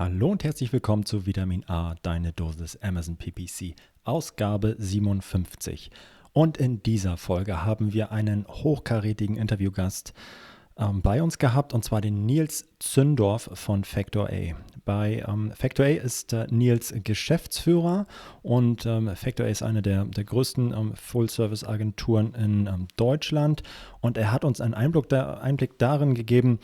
Hallo und herzlich willkommen zu Vitamin A, deine Dosis Amazon PPC, Ausgabe 57. Und in dieser Folge haben wir einen hochkarätigen Interviewgast ähm, bei uns gehabt, und zwar den Nils Zündorf von Factor A. Bei ähm, Factor A ist äh, Nils Geschäftsführer und ähm, Factor A ist eine der, der größten ähm, Full-Service-Agenturen in ähm, Deutschland und er hat uns einen Einblick, da, Einblick darin gegeben,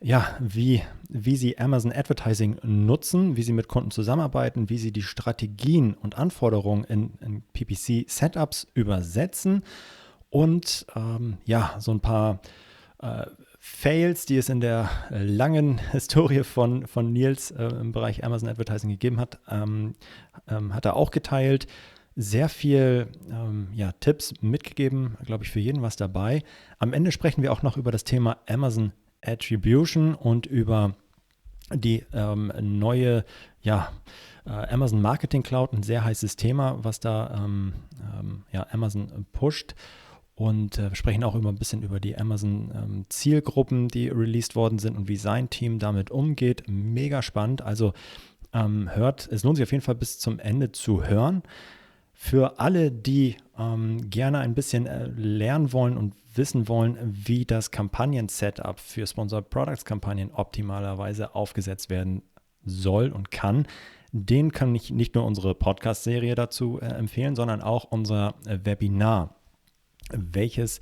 ja, wie, wie sie Amazon Advertising nutzen, wie sie mit Kunden zusammenarbeiten, wie sie die Strategien und Anforderungen in, in PPC-Setups übersetzen und ähm, ja, so ein paar äh, Fails, die es in der langen Historie von, von Nils äh, im Bereich Amazon Advertising gegeben hat, ähm, ähm, hat er auch geteilt. Sehr viel ähm, ja, Tipps mitgegeben, glaube ich, für jeden was dabei. Am Ende sprechen wir auch noch über das Thema Amazon Attribution und über die ähm, neue ja, äh, Amazon Marketing Cloud, ein sehr heißes Thema, was da ähm, ähm, ja, Amazon pusht. Und äh, sprechen auch immer ein bisschen über die Amazon Zielgruppen, die released worden sind und wie sein Team damit umgeht. Mega spannend. Also ähm, hört, es lohnt sich auf jeden Fall bis zum Ende zu hören. Für alle, die ähm, gerne ein bisschen äh, lernen wollen und wissen wollen, wie das Kampagnen-Setup für Sponsored Products Kampagnen optimalerweise aufgesetzt werden soll und kann, den kann ich nicht nur unsere Podcast-Serie dazu äh, empfehlen, sondern auch unser äh, Webinar, welches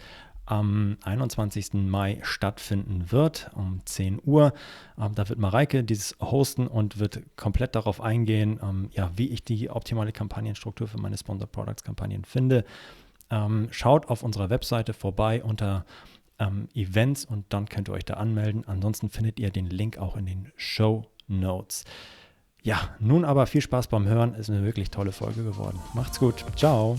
am 21. Mai stattfinden wird, um 10 Uhr. Ähm, da wird Mareike dieses hosten und wird komplett darauf eingehen, ähm, ja, wie ich die optimale Kampagnenstruktur für meine Sponsored Products Kampagnen finde ähm, schaut auf unserer Webseite vorbei unter ähm, Events und dann könnt ihr euch da anmelden. Ansonsten findet ihr den Link auch in den Show Notes. Ja, nun aber viel Spaß beim Hören. Ist eine wirklich tolle Folge geworden. Macht's gut. Ciao.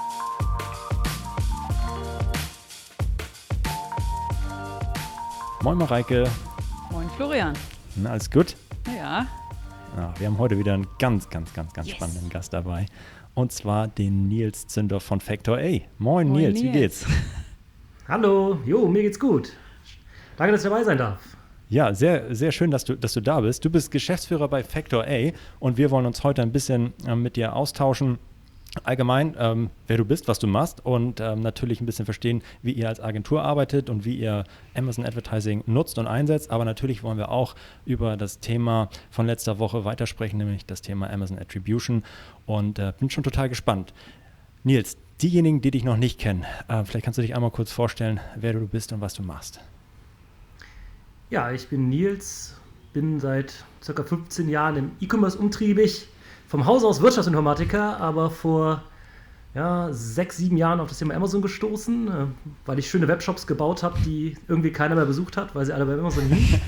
Moin Mareike. Moin Florian. Na, alles gut? Ja. ja. Wir haben heute wieder einen ganz, ganz, ganz, ganz yes. spannenden Gast dabei und zwar den Nils Zünder von Factor A. Moin, Moin Nils, Nils, wie geht's? Hallo, jo, mir geht's gut. Danke, dass ich dabei sein darf. Ja, sehr, sehr schön, dass du, dass du da bist. Du bist Geschäftsführer bei Factor A und wir wollen uns heute ein bisschen äh, mit dir austauschen allgemein, ähm, wer du bist, was du machst und ähm, natürlich ein bisschen verstehen, wie ihr als Agentur arbeitet und wie ihr Amazon Advertising nutzt und einsetzt. Aber natürlich wollen wir auch über das Thema von letzter Woche weitersprechen, nämlich das Thema Amazon Attribution und äh, bin schon total gespannt. Nils, diejenigen, die dich noch nicht kennen, äh, vielleicht kannst du dich einmal kurz vorstellen, wer du bist und was du machst. Ja, ich bin Nils, bin seit circa 15 Jahren im E-Commerce umtriebig vom Haus aus Wirtschaftsinformatiker, aber vor ja, sechs, sieben Jahren auf das Thema Amazon gestoßen, äh, weil ich schöne Webshops gebaut habe, die irgendwie keiner mehr besucht hat, weil sie alle bei Amazon hingen.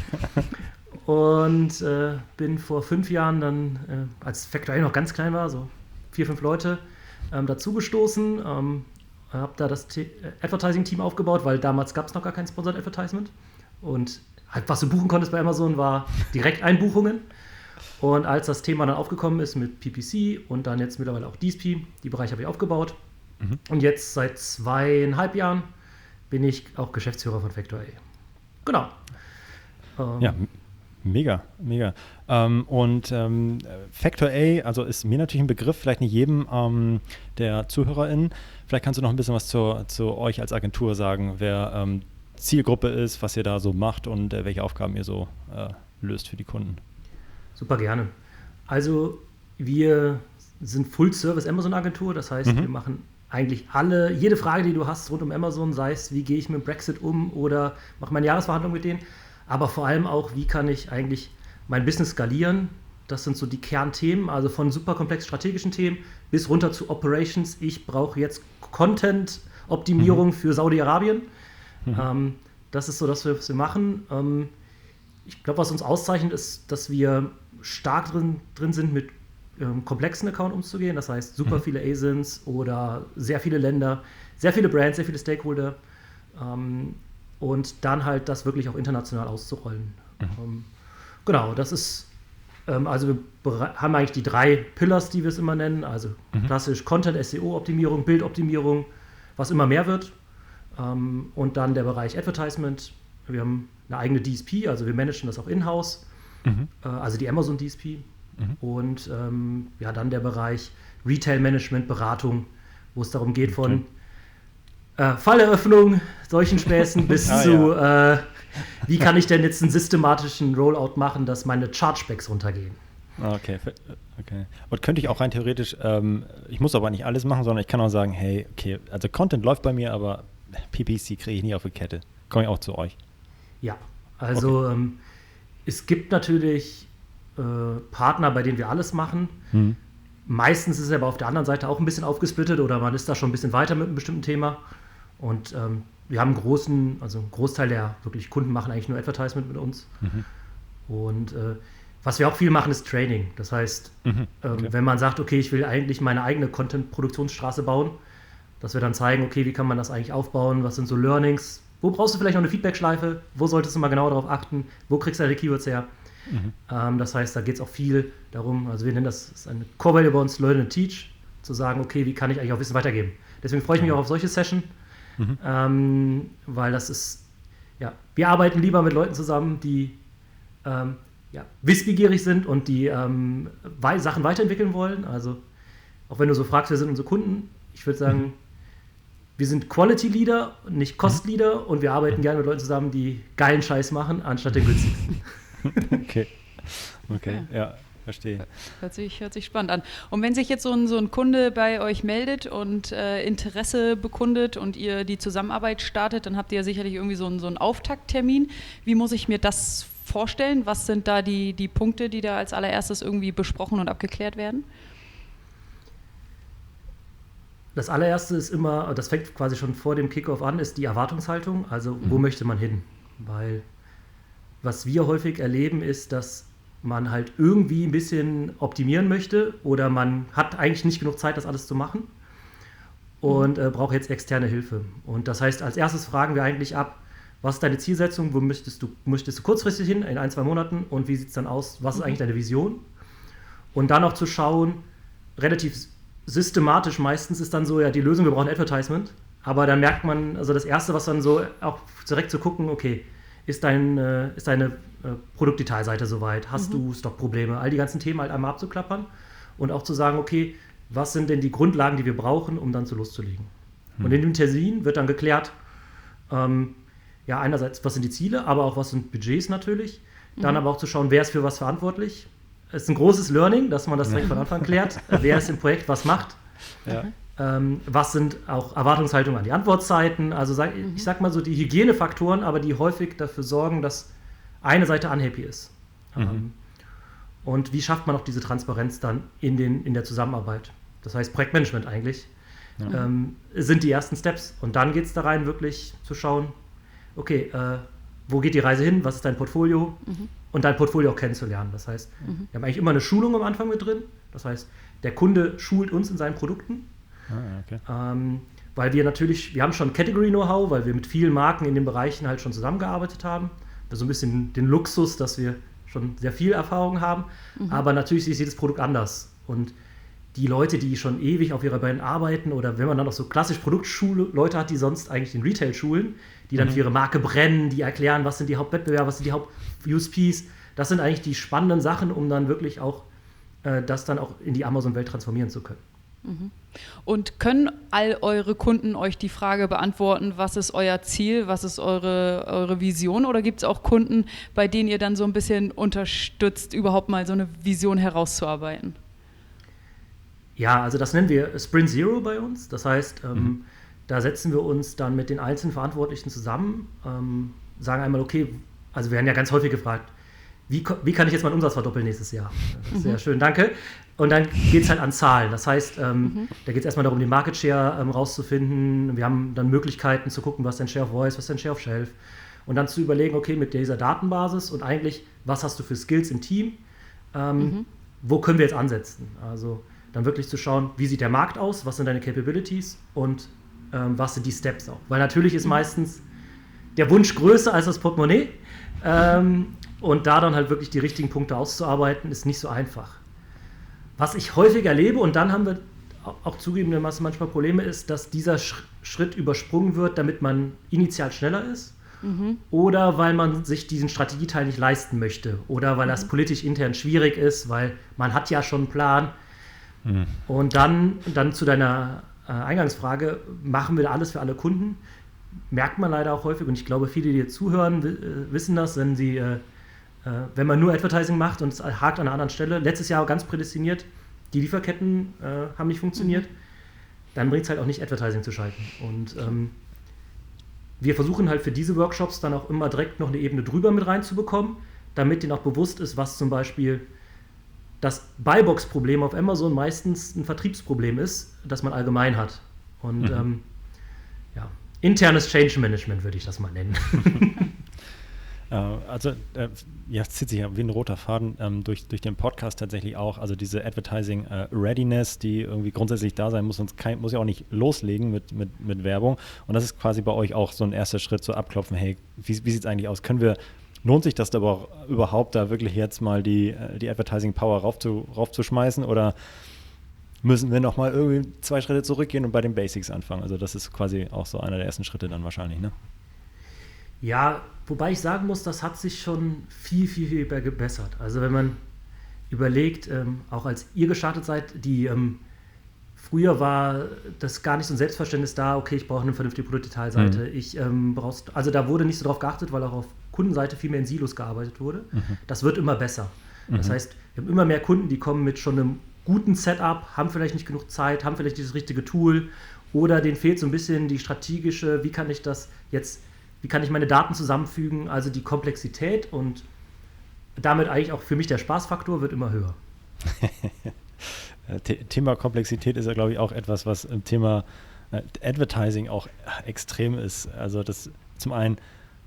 Und äh, bin vor fünf Jahren dann, äh, als Factory noch ganz klein war, so vier, fünf Leute, ähm, dazugestoßen. Ähm, habe da das äh, Advertising-Team aufgebaut, weil damals gab es noch gar kein Sponsored Advertisement. Und halt, was du buchen konntest bei Amazon, war Direkteinbuchungen. Und als das Thema dann aufgekommen ist mit PPC und dann jetzt mittlerweile auch DSP, die Bereiche habe ich aufgebaut. Mhm. Und jetzt seit zweieinhalb Jahren bin ich auch Geschäftsführer von Factor A. Genau. Ähm, ja, mega, mega. Ähm, und ähm, Factor A, also ist mir natürlich ein Begriff, vielleicht nicht jedem ähm, der ZuhörerInnen. Vielleicht kannst du noch ein bisschen was zu, zu euch als Agentur sagen, wer ähm, Zielgruppe ist, was ihr da so macht und äh, welche Aufgaben ihr so äh, löst für die Kunden. Super gerne. Also wir sind Full-Service Amazon-Agentur, das heißt, mhm. wir machen eigentlich alle, jede Frage, die du hast rund um Amazon, sei es, wie gehe ich mit Brexit um oder mache meine Jahresverhandlung mit denen, aber vor allem auch, wie kann ich eigentlich mein Business skalieren. Das sind so die Kernthemen, also von super komplex strategischen Themen bis runter zu Operations. Ich brauche jetzt Content-Optimierung mhm. für Saudi-Arabien. Mhm. Ähm, das ist so das, was wir machen. Ähm, ich glaube, was uns auszeichnet, ist, dass wir stark drin, drin sind, mit ähm, komplexen Account umzugehen. Das heißt, super mhm. viele ASINs oder sehr viele Länder, sehr viele Brands, sehr viele Stakeholder. Ähm, und dann halt das wirklich auch international auszurollen. Mhm. Ähm, genau, das ist, ähm, also wir haben eigentlich die drei Pillars, die wir es immer nennen. Also mhm. klassisch Content, SEO-Optimierung, Bildoptimierung, was immer mehr wird. Ähm, und dann der Bereich Advertisement. Wir haben eine eigene DSP, also wir managen das auch in-house. Mhm. Äh, also die Amazon DSP. Mhm. Und ähm, ja, dann der Bereich Retail Management, Beratung, wo es darum geht von äh, Falleröffnung, solchen Späßen bis ah, zu, ja. äh, wie kann ich denn jetzt einen systematischen Rollout machen, dass meine Chargebacks runtergehen. Okay, okay. Und könnte ich auch rein theoretisch, ähm, ich muss aber nicht alles machen, sondern ich kann auch sagen, hey, okay, also Content läuft bei mir, aber PPC kriege ich nie auf die Kette. Komme ich auch zu euch. Ja, also okay. ähm, es gibt natürlich äh, Partner, bei denen wir alles machen. Hm. Meistens ist es aber auf der anderen Seite auch ein bisschen aufgesplittet oder man ist da schon ein bisschen weiter mit einem bestimmten Thema. Und ähm, wir haben einen großen, also einen Großteil der wirklich Kunden machen eigentlich nur Advertisement mit uns. Mhm. Und äh, was wir auch viel machen, ist Training. Das heißt, mhm. Ähm, okay. ähm, wenn man sagt, okay, ich will eigentlich meine eigene Content-Produktionsstraße bauen, dass wir dann zeigen, okay, wie kann man das eigentlich aufbauen, was sind so Learnings, wo brauchst du vielleicht noch eine Feedback-Schleife, wo solltest du mal genau darauf achten, wo kriegst du deine Keywords her. Mhm. Ähm, das heißt, da geht es auch viel darum, also wir nennen das, das ist eine Core Value bei uns, Learn and Teach, zu sagen, okay, wie kann ich eigentlich auch Wissen weitergeben. Deswegen freue ich mich mhm. auch auf solche Sessions, mhm. ähm, weil das ist, ja, wir arbeiten lieber mit Leuten zusammen, die ähm, ja, wissbegierig sind und die ähm, Sachen weiterentwickeln wollen. Also, auch wenn du so fragst, wer sind unsere Kunden, ich würde sagen, mhm. Wir sind Quality Leader, nicht Cost Leader mhm. und wir arbeiten gerne mit Leuten zusammen, die geilen Scheiß machen, anstatt den günstigsten. okay. Okay, ja. ja. Verstehe. Hört sich, hört sich spannend an. Und wenn sich jetzt so ein, so ein Kunde bei euch meldet und äh, Interesse bekundet und ihr die Zusammenarbeit startet, dann habt ihr ja sicherlich irgendwie so einen, so einen Auftakttermin. Wie muss ich mir das vorstellen? Was sind da die, die Punkte, die da als allererstes irgendwie besprochen und abgeklärt werden? Das allererste ist immer, das fängt quasi schon vor dem Kickoff an, ist die Erwartungshaltung. Also, wo mhm. möchte man hin? Weil was wir häufig erleben, ist, dass man halt irgendwie ein bisschen optimieren möchte oder man hat eigentlich nicht genug Zeit, das alles zu machen und äh, braucht jetzt externe Hilfe. Und das heißt, als erstes fragen wir eigentlich ab, was ist deine Zielsetzung, wo möchtest du, möchtest du kurzfristig hin, in ein, zwei Monaten und wie sieht es dann aus, was ist mhm. eigentlich deine Vision? Und dann auch zu schauen, relativ systematisch meistens ist dann so, ja, die Lösung, wir brauchen Advertisement, aber dann merkt man, also das Erste, was dann so auch direkt zu gucken, okay, ist, dein, äh, ist deine äh, Produktdetailseite soweit? Hast mhm. du Stockprobleme? All die ganzen Themen halt einmal abzuklappern und auch zu sagen, okay, was sind denn die Grundlagen, die wir brauchen, um dann zu loszulegen? Mhm. Und in dem Termin wird dann geklärt, ähm, ja, einerseits, was sind die Ziele, aber auch was sind Budgets natürlich. Dann mhm. aber auch zu schauen, wer ist für was verantwortlich. Es ist ein großes Learning, dass man das direkt von Anfang klärt. wer ist im Projekt was macht. Ja. Ähm, was sind auch Erwartungshaltungen an die Antwortzeiten? Also sag, mhm. ich sag mal so die Hygienefaktoren, aber die häufig dafür sorgen, dass eine Seite unhappy ist. Mhm. Ähm, und wie schafft man auch diese Transparenz dann in, den, in der Zusammenarbeit? Das heißt Projektmanagement eigentlich. Ja. Ähm, sind die ersten Steps. Und dann geht es da rein, wirklich zu schauen, okay, äh, wo geht die Reise hin? Was ist dein Portfolio? Mhm. Und dein Portfolio auch kennenzulernen. Das heißt, mhm. wir haben eigentlich immer eine Schulung am Anfang mit drin. Das heißt, der Kunde schult uns in seinen Produkten Ah, okay. ähm, weil wir natürlich, wir haben schon Category-Know-how, weil wir mit vielen Marken in den Bereichen halt schon zusammengearbeitet haben. Das ist so ein bisschen den Luxus, dass wir schon sehr viel Erfahrung haben. Mhm. Aber natürlich ist jedes Produkt anders. Und die Leute, die schon ewig auf ihrer Brand arbeiten oder wenn man dann noch so klassisch Produktschule-Leute hat, die sonst eigentlich den Retail schulen, die dann mhm. für ihre Marke brennen, die erklären, was sind die Hauptwettbewerbe, was sind die Haupt-USPs, das sind eigentlich die spannenden Sachen, um dann wirklich auch äh, das dann auch in die Amazon-Welt transformieren zu können. Mhm. Und können all eure Kunden euch die Frage beantworten, was ist euer Ziel, was ist eure, eure Vision? Oder gibt es auch Kunden, bei denen ihr dann so ein bisschen unterstützt, überhaupt mal so eine Vision herauszuarbeiten? Ja, also das nennen wir Sprint Zero bei uns. Das heißt, ähm, mhm. da setzen wir uns dann mit den einzelnen Verantwortlichen zusammen, ähm, sagen einmal, okay, also wir werden ja ganz häufig gefragt, wie, wie kann ich jetzt meinen Umsatz verdoppeln nächstes Jahr? Sehr mhm. schön, danke. Und dann geht es halt an Zahlen. Das heißt, ähm, mhm. da geht es erstmal darum, den Market Share ähm, rauszufinden. Wir haben dann Möglichkeiten zu gucken, was ist dein Share of Voice, was ist dein Share of Shelf. Und dann zu überlegen, okay, mit dieser Datenbasis und eigentlich, was hast du für Skills im Team? Ähm, mhm. wo können wir jetzt ansetzen? Also dann wirklich zu schauen, wie sieht der Markt aus, was sind deine Capabilities und ähm, was sind die Steps auch. Weil natürlich ist meistens der Wunsch größer als das Portemonnaie. Ähm, und da dann halt wirklich die richtigen Punkte auszuarbeiten, ist nicht so einfach. Was ich häufig erlebe, und dann haben wir auch zugegebenermaßen manchmal Probleme, ist, dass dieser Schritt übersprungen wird, damit man initial schneller ist. Mhm. Oder weil man sich diesen Strategieteil nicht leisten möchte. Oder weil mhm. das politisch intern schwierig ist, weil man hat ja schon einen Plan. Mhm. Und dann, dann zu deiner äh, Eingangsfrage, machen wir alles für alle Kunden? Merkt man leider auch häufig, und ich glaube, viele, die hier zuhören, äh, wissen das, wenn sie äh, äh, wenn man nur Advertising macht und es hakt an einer anderen Stelle, letztes Jahr ganz prädestiniert, die Lieferketten äh, haben nicht funktioniert, mhm. dann bringt es halt auch nicht, Advertising zu schalten. Und ähm, wir versuchen halt für diese Workshops dann auch immer direkt noch eine Ebene drüber mit reinzubekommen, damit denen auch bewusst ist, was zum Beispiel das Buybox-Problem auf Amazon meistens ein Vertriebsproblem ist, das man allgemein hat. Und mhm. ähm, internes Change Management würde ich das mal nennen. Äh, also, äh, ja, zieht sich ja wie ein roter Faden ähm, durch, durch den Podcast tatsächlich auch. Also diese Advertising äh, Readiness, die irgendwie grundsätzlich da sein muss, sonst kann, muss ja auch nicht loslegen mit, mit, mit Werbung. Und das ist quasi bei euch auch so ein erster Schritt, so abklopfen, hey, wie, wie sieht es eigentlich aus? Können wir Lohnt sich das da aber überhaupt, da wirklich jetzt mal die, äh, die Advertising Power raufzu, raufzuschmeißen oder müssen wir nochmal irgendwie zwei Schritte zurückgehen und bei den Basics anfangen? Also das ist quasi auch so einer der ersten Schritte dann wahrscheinlich, ne? Ja, wobei ich sagen muss, das hat sich schon viel, viel, viel gebessert. Also wenn man überlegt, ähm, auch als ihr gestartet seid, die ähm, früher war das gar nicht so ein Selbstverständnis da, okay, ich brauche eine vernünftige Produktdetailseite. Mhm. Ich ähm, brauchst, also da wurde nicht so drauf geachtet, weil auch auf Kundenseite viel mehr in Silos gearbeitet wurde. Mhm. Das wird immer besser. Mhm. Das heißt, wir haben immer mehr Kunden, die kommen mit schon einem guten Setup, haben vielleicht nicht genug Zeit, haben vielleicht dieses richtige Tool oder denen fehlt so ein bisschen die strategische, wie kann ich das jetzt wie kann ich meine Daten zusammenfügen, also die Komplexität und damit eigentlich auch für mich der Spaßfaktor wird immer höher. Thema Komplexität ist ja, glaube ich, auch etwas, was im Thema äh, Advertising auch extrem ist. Also das zum einen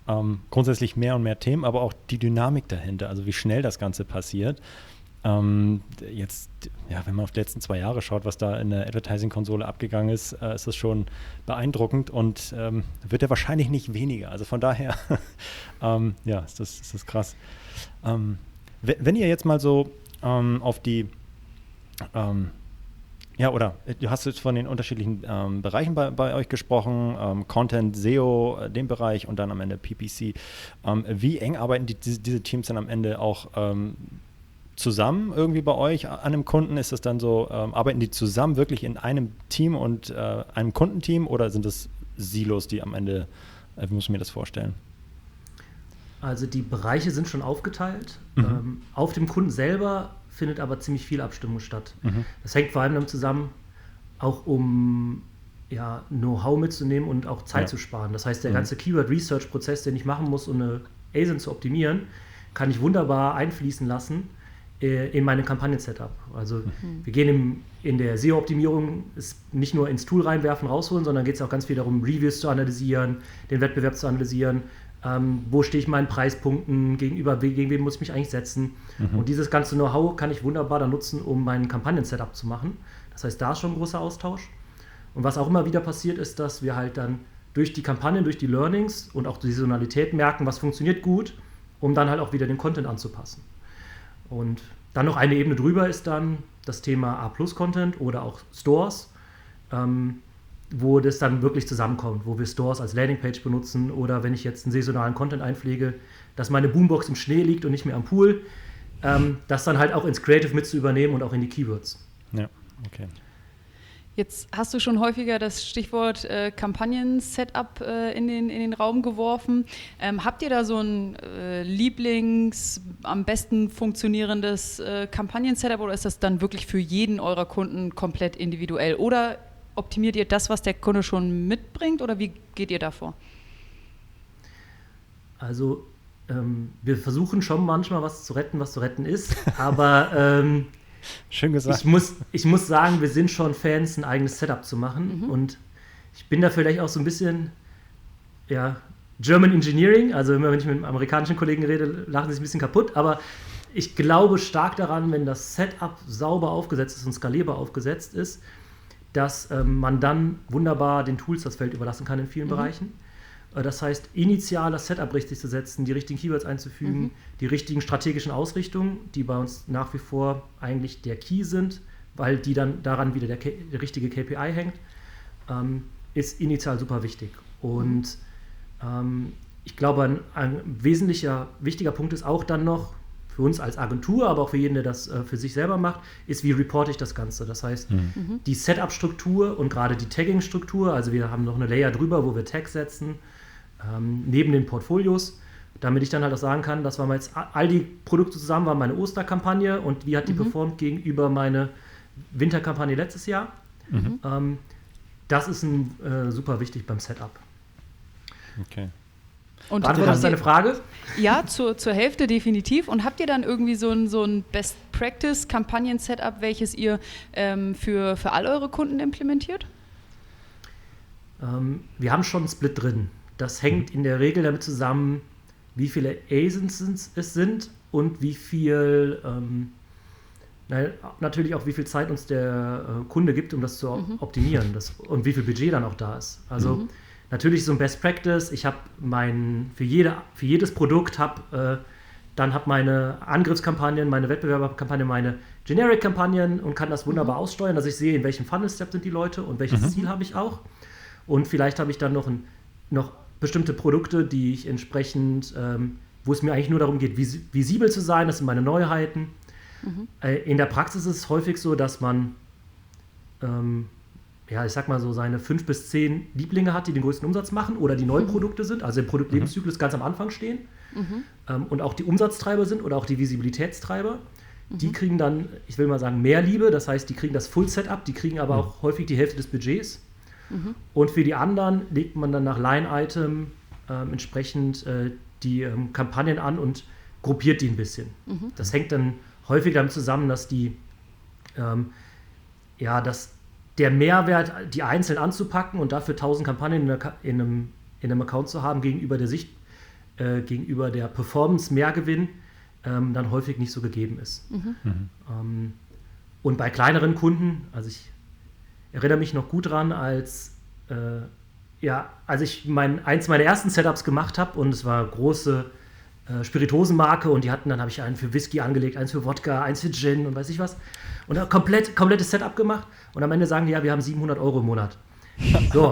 ähm, grundsätzlich mehr und mehr Themen, aber auch die Dynamik dahinter, also wie schnell das Ganze passiert. Ähm, jetzt, ja, wenn man auf die letzten zwei Jahre schaut, was da in der Advertising-Konsole abgegangen ist, äh, ist das schon beeindruckend und ähm, wird ja wahrscheinlich nicht weniger. Also von daher, ähm, ja, ist das, ist das krass. Ähm, wenn ihr jetzt mal so ähm, auf die, ähm, ja, oder du hast jetzt von den unterschiedlichen ähm, Bereichen bei, bei, euch gesprochen, ähm, Content, SEO, äh, dem Bereich und dann am Ende PPC. Ähm, wie eng arbeiten die, diese, diese, Teams dann am Ende auch zusammen irgendwie bei euch an einem Kunden? Ist das dann so, ähm, arbeiten die zusammen wirklich in einem Team und äh, einem Kundenteam oder sind das Silos, die am Ende, äh, wie muss ich mir das vorstellen? Also die Bereiche sind schon aufgeteilt. Mhm. Ähm, auf dem Kunden selber findet aber ziemlich viel Abstimmung statt. Mhm. Das hängt vor allem damit zusammen, auch um ja, Know-how mitzunehmen und auch Zeit ja. zu sparen. Das heißt, der mhm. ganze Keyword-Research-Prozess, den ich machen muss, um eine ASIN zu optimieren, kann ich wunderbar einfließen lassen in meinem Kampagnen-Setup. Also mhm. wir gehen im, in der SEO-Optimierung nicht nur ins Tool reinwerfen, rausholen, sondern geht es auch ganz viel darum, Reviews zu analysieren, den Wettbewerb zu analysieren, ähm, wo stehe ich meinen Preispunkten gegenüber, gegen wen muss ich mich eigentlich setzen. Mhm. Und dieses ganze Know-how kann ich wunderbar dann nutzen, um meinen Kampagnen-Setup zu machen. Das heißt, da ist schon ein großer Austausch. Und was auch immer wieder passiert, ist, dass wir halt dann durch die Kampagnen, durch die Learnings und auch die Saisonalität merken, was funktioniert gut, um dann halt auch wieder den Content anzupassen. Und dann noch eine Ebene drüber ist dann das Thema A-Plus-Content oder auch Stores, ähm, wo das dann wirklich zusammenkommt, wo wir Stores als Landingpage benutzen oder wenn ich jetzt einen saisonalen Content einpflege, dass meine Boombox im Schnee liegt und nicht mehr am Pool, ähm, das dann halt auch ins Creative mit zu übernehmen und auch in die Keywords. Ja, okay. Jetzt hast du schon häufiger das Stichwort äh, Kampagnen-Setup äh, in, den, in den Raum geworfen. Ähm, habt ihr da so ein äh, Lieblings-, am besten funktionierendes äh, Kampagnen-Setup oder ist das dann wirklich für jeden eurer Kunden komplett individuell? Oder optimiert ihr das, was der Kunde schon mitbringt oder wie geht ihr davor? Also ähm, wir versuchen schon manchmal was zu retten, was zu retten ist, aber ähm, Schön gesagt. Ich muss, ich muss sagen, wir sind schon Fans, ein eigenes Setup zu machen. Mhm. Und ich bin da vielleicht auch so ein bisschen, ja, German Engineering. Also immer wenn ich mit amerikanischen Kollegen rede, lachen sie sich ein bisschen kaputt. Aber ich glaube stark daran, wenn das Setup sauber aufgesetzt ist und skalierbar aufgesetzt ist, dass ähm, man dann wunderbar den Tools das Feld überlassen kann in vielen mhm. Bereichen. Äh, das heißt, initial das Setup richtig zu setzen, die richtigen Keywords einzufügen, mhm. die richtigen strategischen Ausrichtungen, die bei uns nach wie vor eigentlich der Key sind, weil die dann daran wieder der, der richtige KPI hängt, ähm, ist initial super wichtig. Und ähm, ich glaube, ein, ein, wesentlicher, wichtiger Punkt ist auch dann noch, für uns als Agentur, aber auch für jeden, der das äh, für sich selber macht, ist, wie reporte ich das Ganze. Das heißt, mhm. die Setup-Struktur und gerade die Tagging-Struktur, also wir haben noch eine Layer drüber, wo wir Tags setzen, ähm, neben den Portfolios, damit ich dann halt auch sagen kann, das waren jetzt all die Produkte zusammen, war meine Osterkampagne und wie hat die mhm. performt gegenüber meine Winterkampagne letztes Jahr. Mhm. Ähm, das ist ein, äh, super wichtig beim Setup. Okay. Und Beantwortet das deine Frage? Ja, zur, zur Hälfte definitiv. Und habt ihr dann irgendwie so ein, so ein Best-Practice-Kampagnen-Setup, welches ihr ähm, für, für all eure Kunden implementiert? Ähm, wir haben schon einen Split drin. Das hängt in der Regel damit zusammen, wie viele ASINs es sind und wie viel, ähm, na, natürlich auch wie viel Zeit uns der äh, Kunde gibt, um das zu mhm. optimieren das, und wie viel Budget dann auch da ist. Also mhm. natürlich so ein Best Practice. Ich habe mein, für, jede, für jedes Produkt habe äh, dann habe meine Angriffskampagnen, meine Wettbewerberkampagnen, meine Generic-Kampagnen und kann das wunderbar mhm. aussteuern, dass ich sehe, in welchem Funnel-Step sind die Leute und welches mhm. Ziel habe ich auch. Und vielleicht habe ich dann noch, ein, noch bestimmte Produkte, die ich entsprechend, ähm, wo es mir eigentlich nur darum geht, vis visibel zu sein, das sind meine Neuheiten. Mhm. Äh, in der Praxis ist es häufig so, dass man, ähm, ja, ich sag mal so, seine fünf bis zehn Lieblinge hat, die den größten Umsatz machen oder die neue mhm. Produkte sind, also im Produktlebenszyklus mhm. ganz am Anfang stehen mhm. ähm, und auch die Umsatztreiber sind oder auch die Visibilitätstreiber. Die mhm. kriegen dann, ich will mal sagen, mehr Liebe, das heißt, die kriegen das Full-Setup, die kriegen aber auch häufig die Hälfte des Budgets. Mhm. Und für die anderen legt man dann nach Line-Item ähm, entsprechend äh, die ähm, Kampagnen an und gruppiert die ein bisschen. Mhm. Das hängt dann häufig damit zusammen, dass die, ähm, ja, dass der Mehrwert, die einzeln anzupacken und dafür 1000 Kampagnen in, der, in, einem, in einem Account zu haben, gegenüber der Sicht, äh, gegenüber der Performance Mehrgewinn, ähm, dann häufig nicht so gegeben ist. Mhm. mhm. Ähm, und bei kleineren Kunden, also ich erinnere mich noch gut dran, als, äh, ja, als ich mein, eins meiner ersten Setups gemacht habe und es war große äh, Spiritosenmarke und die hatten, dann habe ich einen für Whisky angelegt, eins für Wodka, eins für Gin und weiß ich was. Und dann komplett, komplettes Setup gemacht und am Ende sagen die, ja, wir haben 700 Euro im Monat. So.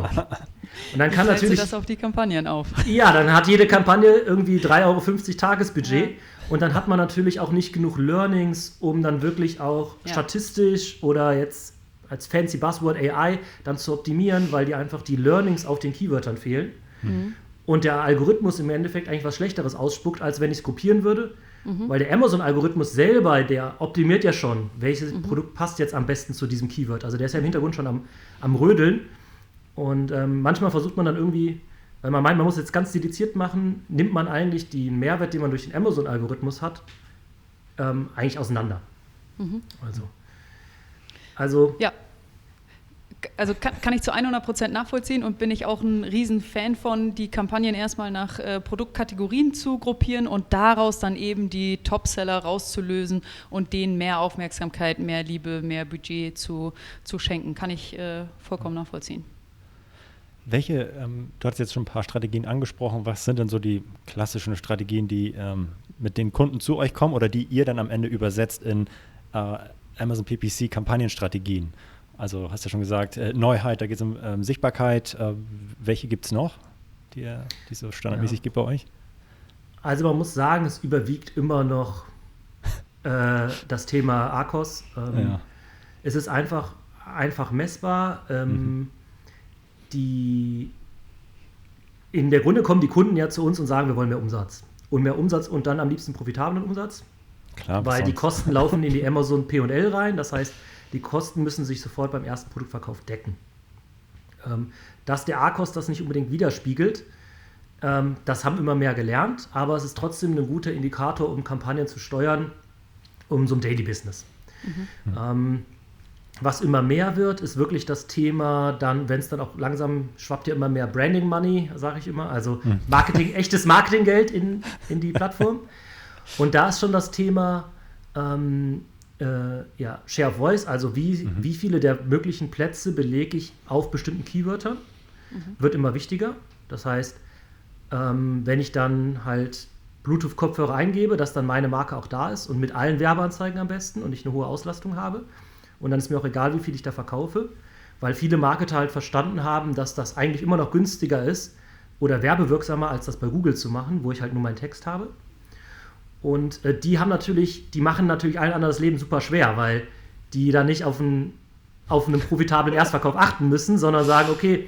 Und dann kann natürlich. das auf die Kampagnen auf. Ja, dann hat jede Kampagne irgendwie 3,50 Euro Tagesbudget. Ja. Und dann hat man natürlich auch nicht genug Learnings, um dann wirklich auch ja. statistisch oder jetzt als fancy Buzzword AI dann zu optimieren, weil dir einfach die Learnings auf den Keywörtern fehlen. Mhm. Und der Algorithmus im Endeffekt eigentlich was Schlechteres ausspuckt, als wenn ich es kopieren würde. Mhm. Weil der Amazon-Algorithmus selber, der optimiert ja schon, welches mhm. Produkt passt jetzt am besten zu diesem Keyword. Also der ist ja im Hintergrund schon am, am Rödeln. Und ähm, manchmal versucht man dann irgendwie, weil man meint, man muss jetzt ganz dediziert machen, nimmt man eigentlich den Mehrwert, den man durch den Amazon-Algorithmus hat, ähm, eigentlich auseinander. Mhm. Also. Also ja, also kann, kann, ich zu 100% nachvollziehen und bin ich auch ein Riesenfan von, die Kampagnen erstmal nach äh, Produktkategorien zu gruppieren und daraus dann eben die Topseller rauszulösen und denen mehr Aufmerksamkeit, mehr Liebe, mehr Budget zu, zu schenken. Kann ich äh, vollkommen nachvollziehen. Welche, ähm, du hast jetzt schon ein paar Strategien angesprochen, was sind denn so die klassischen Strategien, die ähm, mit den Kunden zu euch kommen oder die ihr dann am Ende übersetzt in äh, Amazon PPC Kampagnenstrategien? Also hast du ja schon gesagt, äh, Neuheit, da geht es um ähm, Sichtbarkeit. Äh, welche gibt es noch, die, die so standardmäßig ja. gibt bei euch? Also man muss sagen, es überwiegt immer noch äh, das Thema Arcos. Ähm, ja. Es ist einfach, einfach messbar. Ähm, mhm. die, in der Grunde kommen die Kunden ja zu uns und sagen, wir wollen mehr Umsatz. Und mehr Umsatz und dann am liebsten profitablen Umsatz. Klar, weil die Kosten laufen in die Amazon P&L rein. Das heißt, die Kosten müssen sich sofort beim ersten Produktverkauf decken. Ähm, dass der A-Kost das nicht unbedingt widerspiegelt, ähm, das haben immer mehr gelernt, aber es ist trotzdem ein guter Indikator, um Kampagnen zu steuern, um so ein Daily Business. Mhm. Ähm, was immer mehr wird, ist wirklich das Thema, dann, wenn es dann auch langsam schwappt ja immer mehr Branding Money, sage ich immer, also hm. Marketing, echtes Marketinggeld in, in die Plattform. Und da ist schon das Thema, ähm, äh, ja, Share of Voice, also wie, mhm. wie viele der möglichen Plätze belege ich auf bestimmten Keywörtern, mhm. wird immer wichtiger. Das heißt, ähm, wenn ich dann halt Bluetooth-Kopfhörer eingebe, dass dann meine Marke auch da ist und mit allen Werbeanzeigen am besten und ich eine hohe Auslastung habe. Und dann ist mir auch egal, wie viel ich da verkaufe, weil viele Marketer halt verstanden haben, dass das eigentlich immer noch günstiger ist oder werbewirksamer, als das bei Google zu machen, wo ich halt nur meinen Text habe. Und äh, die haben natürlich, die machen natürlich allen anderen das Leben super schwer, weil die dann nicht auf einen, auf einen profitablen Erstverkauf achten müssen, sondern sagen, okay,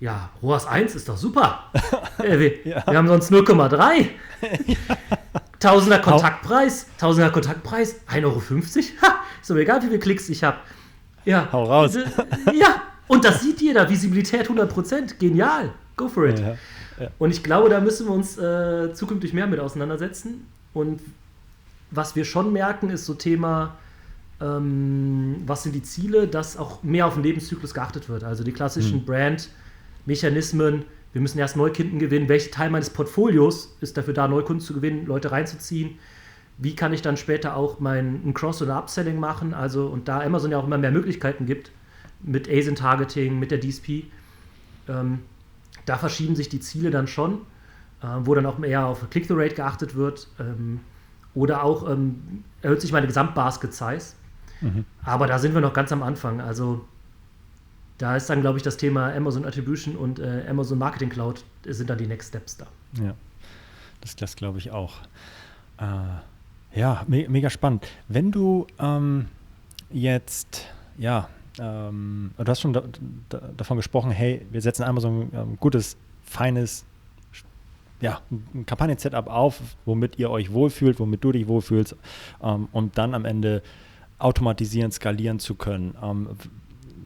ja, ROAS 1 ist doch super. äh, wir, ja. wir, haben sonst 0,3. Tausender Kontaktpreis, Tausender Kontaktpreis, 1,50 Euro. Ha, ist doch egal, wie viele Klicks ich habe. Ja. Hau raus. ja, und das sieht jeder. Visibilität 100%. Genial. Go for it. Ja, ja. Und ich glaube, da müssen wir uns äh, zukünftig mehr mit auseinandersetzen. Und was wir schon merken, ist so Thema, ähm, was sind die Ziele, dass auch mehr auf den Lebenszyklus geachtet wird. Also die klassischen hm. Brand-Mechanismen. Wir müssen erst Neukunden gewinnen. Welcher Teil meines Portfolios ist dafür da, Neukunden zu gewinnen, Leute reinzuziehen? Wie kann ich dann später auch mein Cross- oder Upselling machen? Also, und da Amazon ja auch immer mehr Möglichkeiten gibt, mit ASIN-Targeting, mit der DSP, ähm, da verschieben sich die Ziele dann schon wo dann auch eher auf Click-through-Rate geachtet wird. Ähm, oder auch ähm, erhöht sich meine Gesamtbasket-Size. Mhm. Aber da sind wir noch ganz am Anfang. Also da ist dann, glaube ich, das Thema Amazon Attribution und äh, Amazon Marketing Cloud sind dann die Next Steps da. Ja, das, das glaube ich auch. Äh, ja, me mega spannend. Wenn du ähm, jetzt, ja, ähm, du hast schon da, da, davon gesprochen, hey, wir setzen einmal so ein ähm, gutes, feines ja, ein Kampagnen-Setup auf, womit ihr euch wohlfühlt, womit du dich wohlfühlst, ähm, um dann am Ende automatisieren, skalieren zu können. Ähm,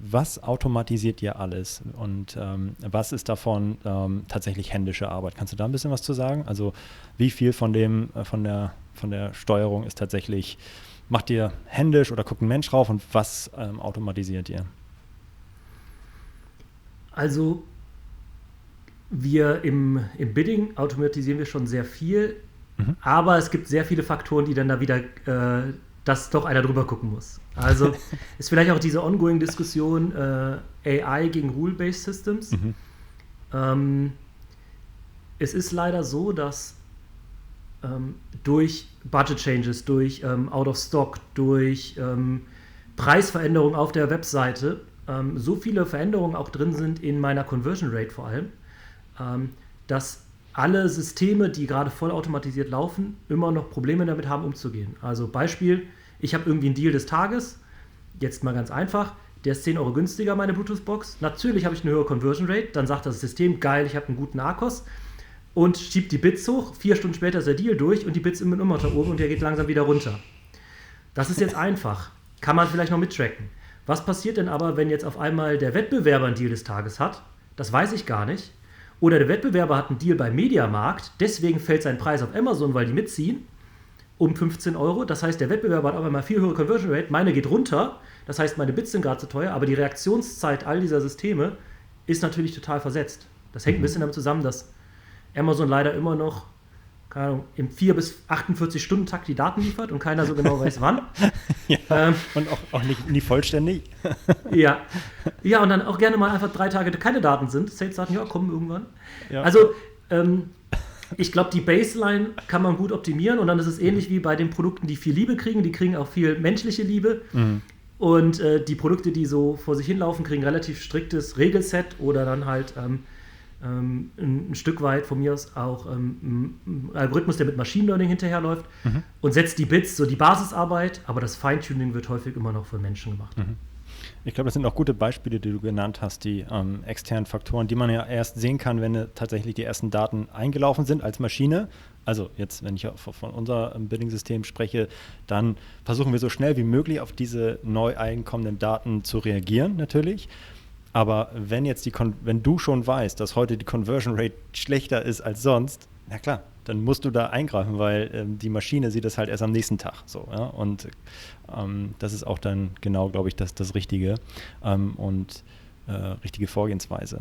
was automatisiert ihr alles und ähm, was ist davon ähm, tatsächlich händische Arbeit? Kannst du da ein bisschen was zu sagen? Also wie viel von dem, äh, von der, von der Steuerung ist tatsächlich, macht ihr händisch oder guckt ein Mensch drauf und was ähm, automatisiert ihr? Also wir im, im Bidding automatisieren wir schon sehr viel, mhm. aber es gibt sehr viele Faktoren, die dann da wieder, äh, dass doch einer drüber gucken muss. Also ist vielleicht auch diese ongoing Diskussion äh, AI gegen Rule-Based Systems. Mhm. Ähm, es ist leider so, dass ähm, durch Budget Changes, durch ähm, Out of Stock, durch ähm, Preisveränderungen auf der Webseite ähm, so viele Veränderungen auch drin sind in meiner Conversion Rate vor allem, dass alle Systeme, die gerade vollautomatisiert laufen, immer noch Probleme damit haben, umzugehen. Also Beispiel, ich habe irgendwie einen Deal des Tages, jetzt mal ganz einfach, der ist 10 Euro günstiger, meine Bluetooth-Box. Natürlich habe ich eine höhere Conversion Rate, dann sagt das System, geil, ich habe einen guten Akkus und schiebt die Bits hoch. Vier Stunden später ist der Deal durch und die Bits sind immer da oben und der geht langsam wieder runter. Das ist jetzt einfach. Kann man vielleicht noch mittracken. Was passiert denn aber, wenn jetzt auf einmal der Wettbewerber einen Deal des Tages hat? Das weiß ich gar nicht. Oder der Wettbewerber hat einen Deal beim Mediamarkt, deswegen fällt sein Preis auf Amazon, weil die mitziehen, um 15 Euro. Das heißt, der Wettbewerber hat auf einmal viel höhere Conversion Rate, meine geht runter. Das heißt, meine Bits sind gerade zu teuer, aber die Reaktionszeit all dieser Systeme ist natürlich total versetzt. Das hängt ein mhm. bisschen damit zusammen, dass Amazon leider immer noch Ahnung, im 4 bis 48 Stunden Takt die Daten liefert und keiner so genau weiß wann. ja, ähm, und auch, auch nicht, nie vollständig. ja. Ja, und dann auch gerne mal einfach drei Tage keine Daten sind. Sales-Daten, ja, kommen irgendwann. Ja. Also, ähm, ich glaube, die Baseline kann man gut optimieren und dann ist es ähnlich wie bei den Produkten, die viel Liebe kriegen. Die kriegen auch viel menschliche Liebe. Mhm. Und äh, die Produkte, die so vor sich hinlaufen, kriegen relativ striktes Regelset oder dann halt ähm, ähm, ein, ein, Stück weit von mir aus auch ähm, ein Algorithmus, der mit Machine Learning hinterherläuft mhm. und setzt die Bits, so die Basisarbeit, aber das Feintuning wird häufig immer noch von Menschen gemacht. Mhm. Ich glaube, das sind auch gute Beispiele, die du genannt hast, die ähm, externen Faktoren, die man ja erst sehen kann, wenn tatsächlich die ersten Daten eingelaufen sind als Maschine. Also jetzt, wenn ich von unserem Billing-System spreche, dann versuchen wir so schnell wie möglich auf diese neu einkommenden Daten zu reagieren, natürlich. Aber wenn jetzt die, Con wenn du schon weißt, dass heute die Conversion Rate schlechter ist als sonst, na klar, dann musst du da eingreifen, weil ähm, die Maschine sieht das halt erst am nächsten Tag. So, ja? Und ähm, das ist auch dann genau, glaube ich, das, das Richtige ähm, und äh, richtige Vorgehensweise.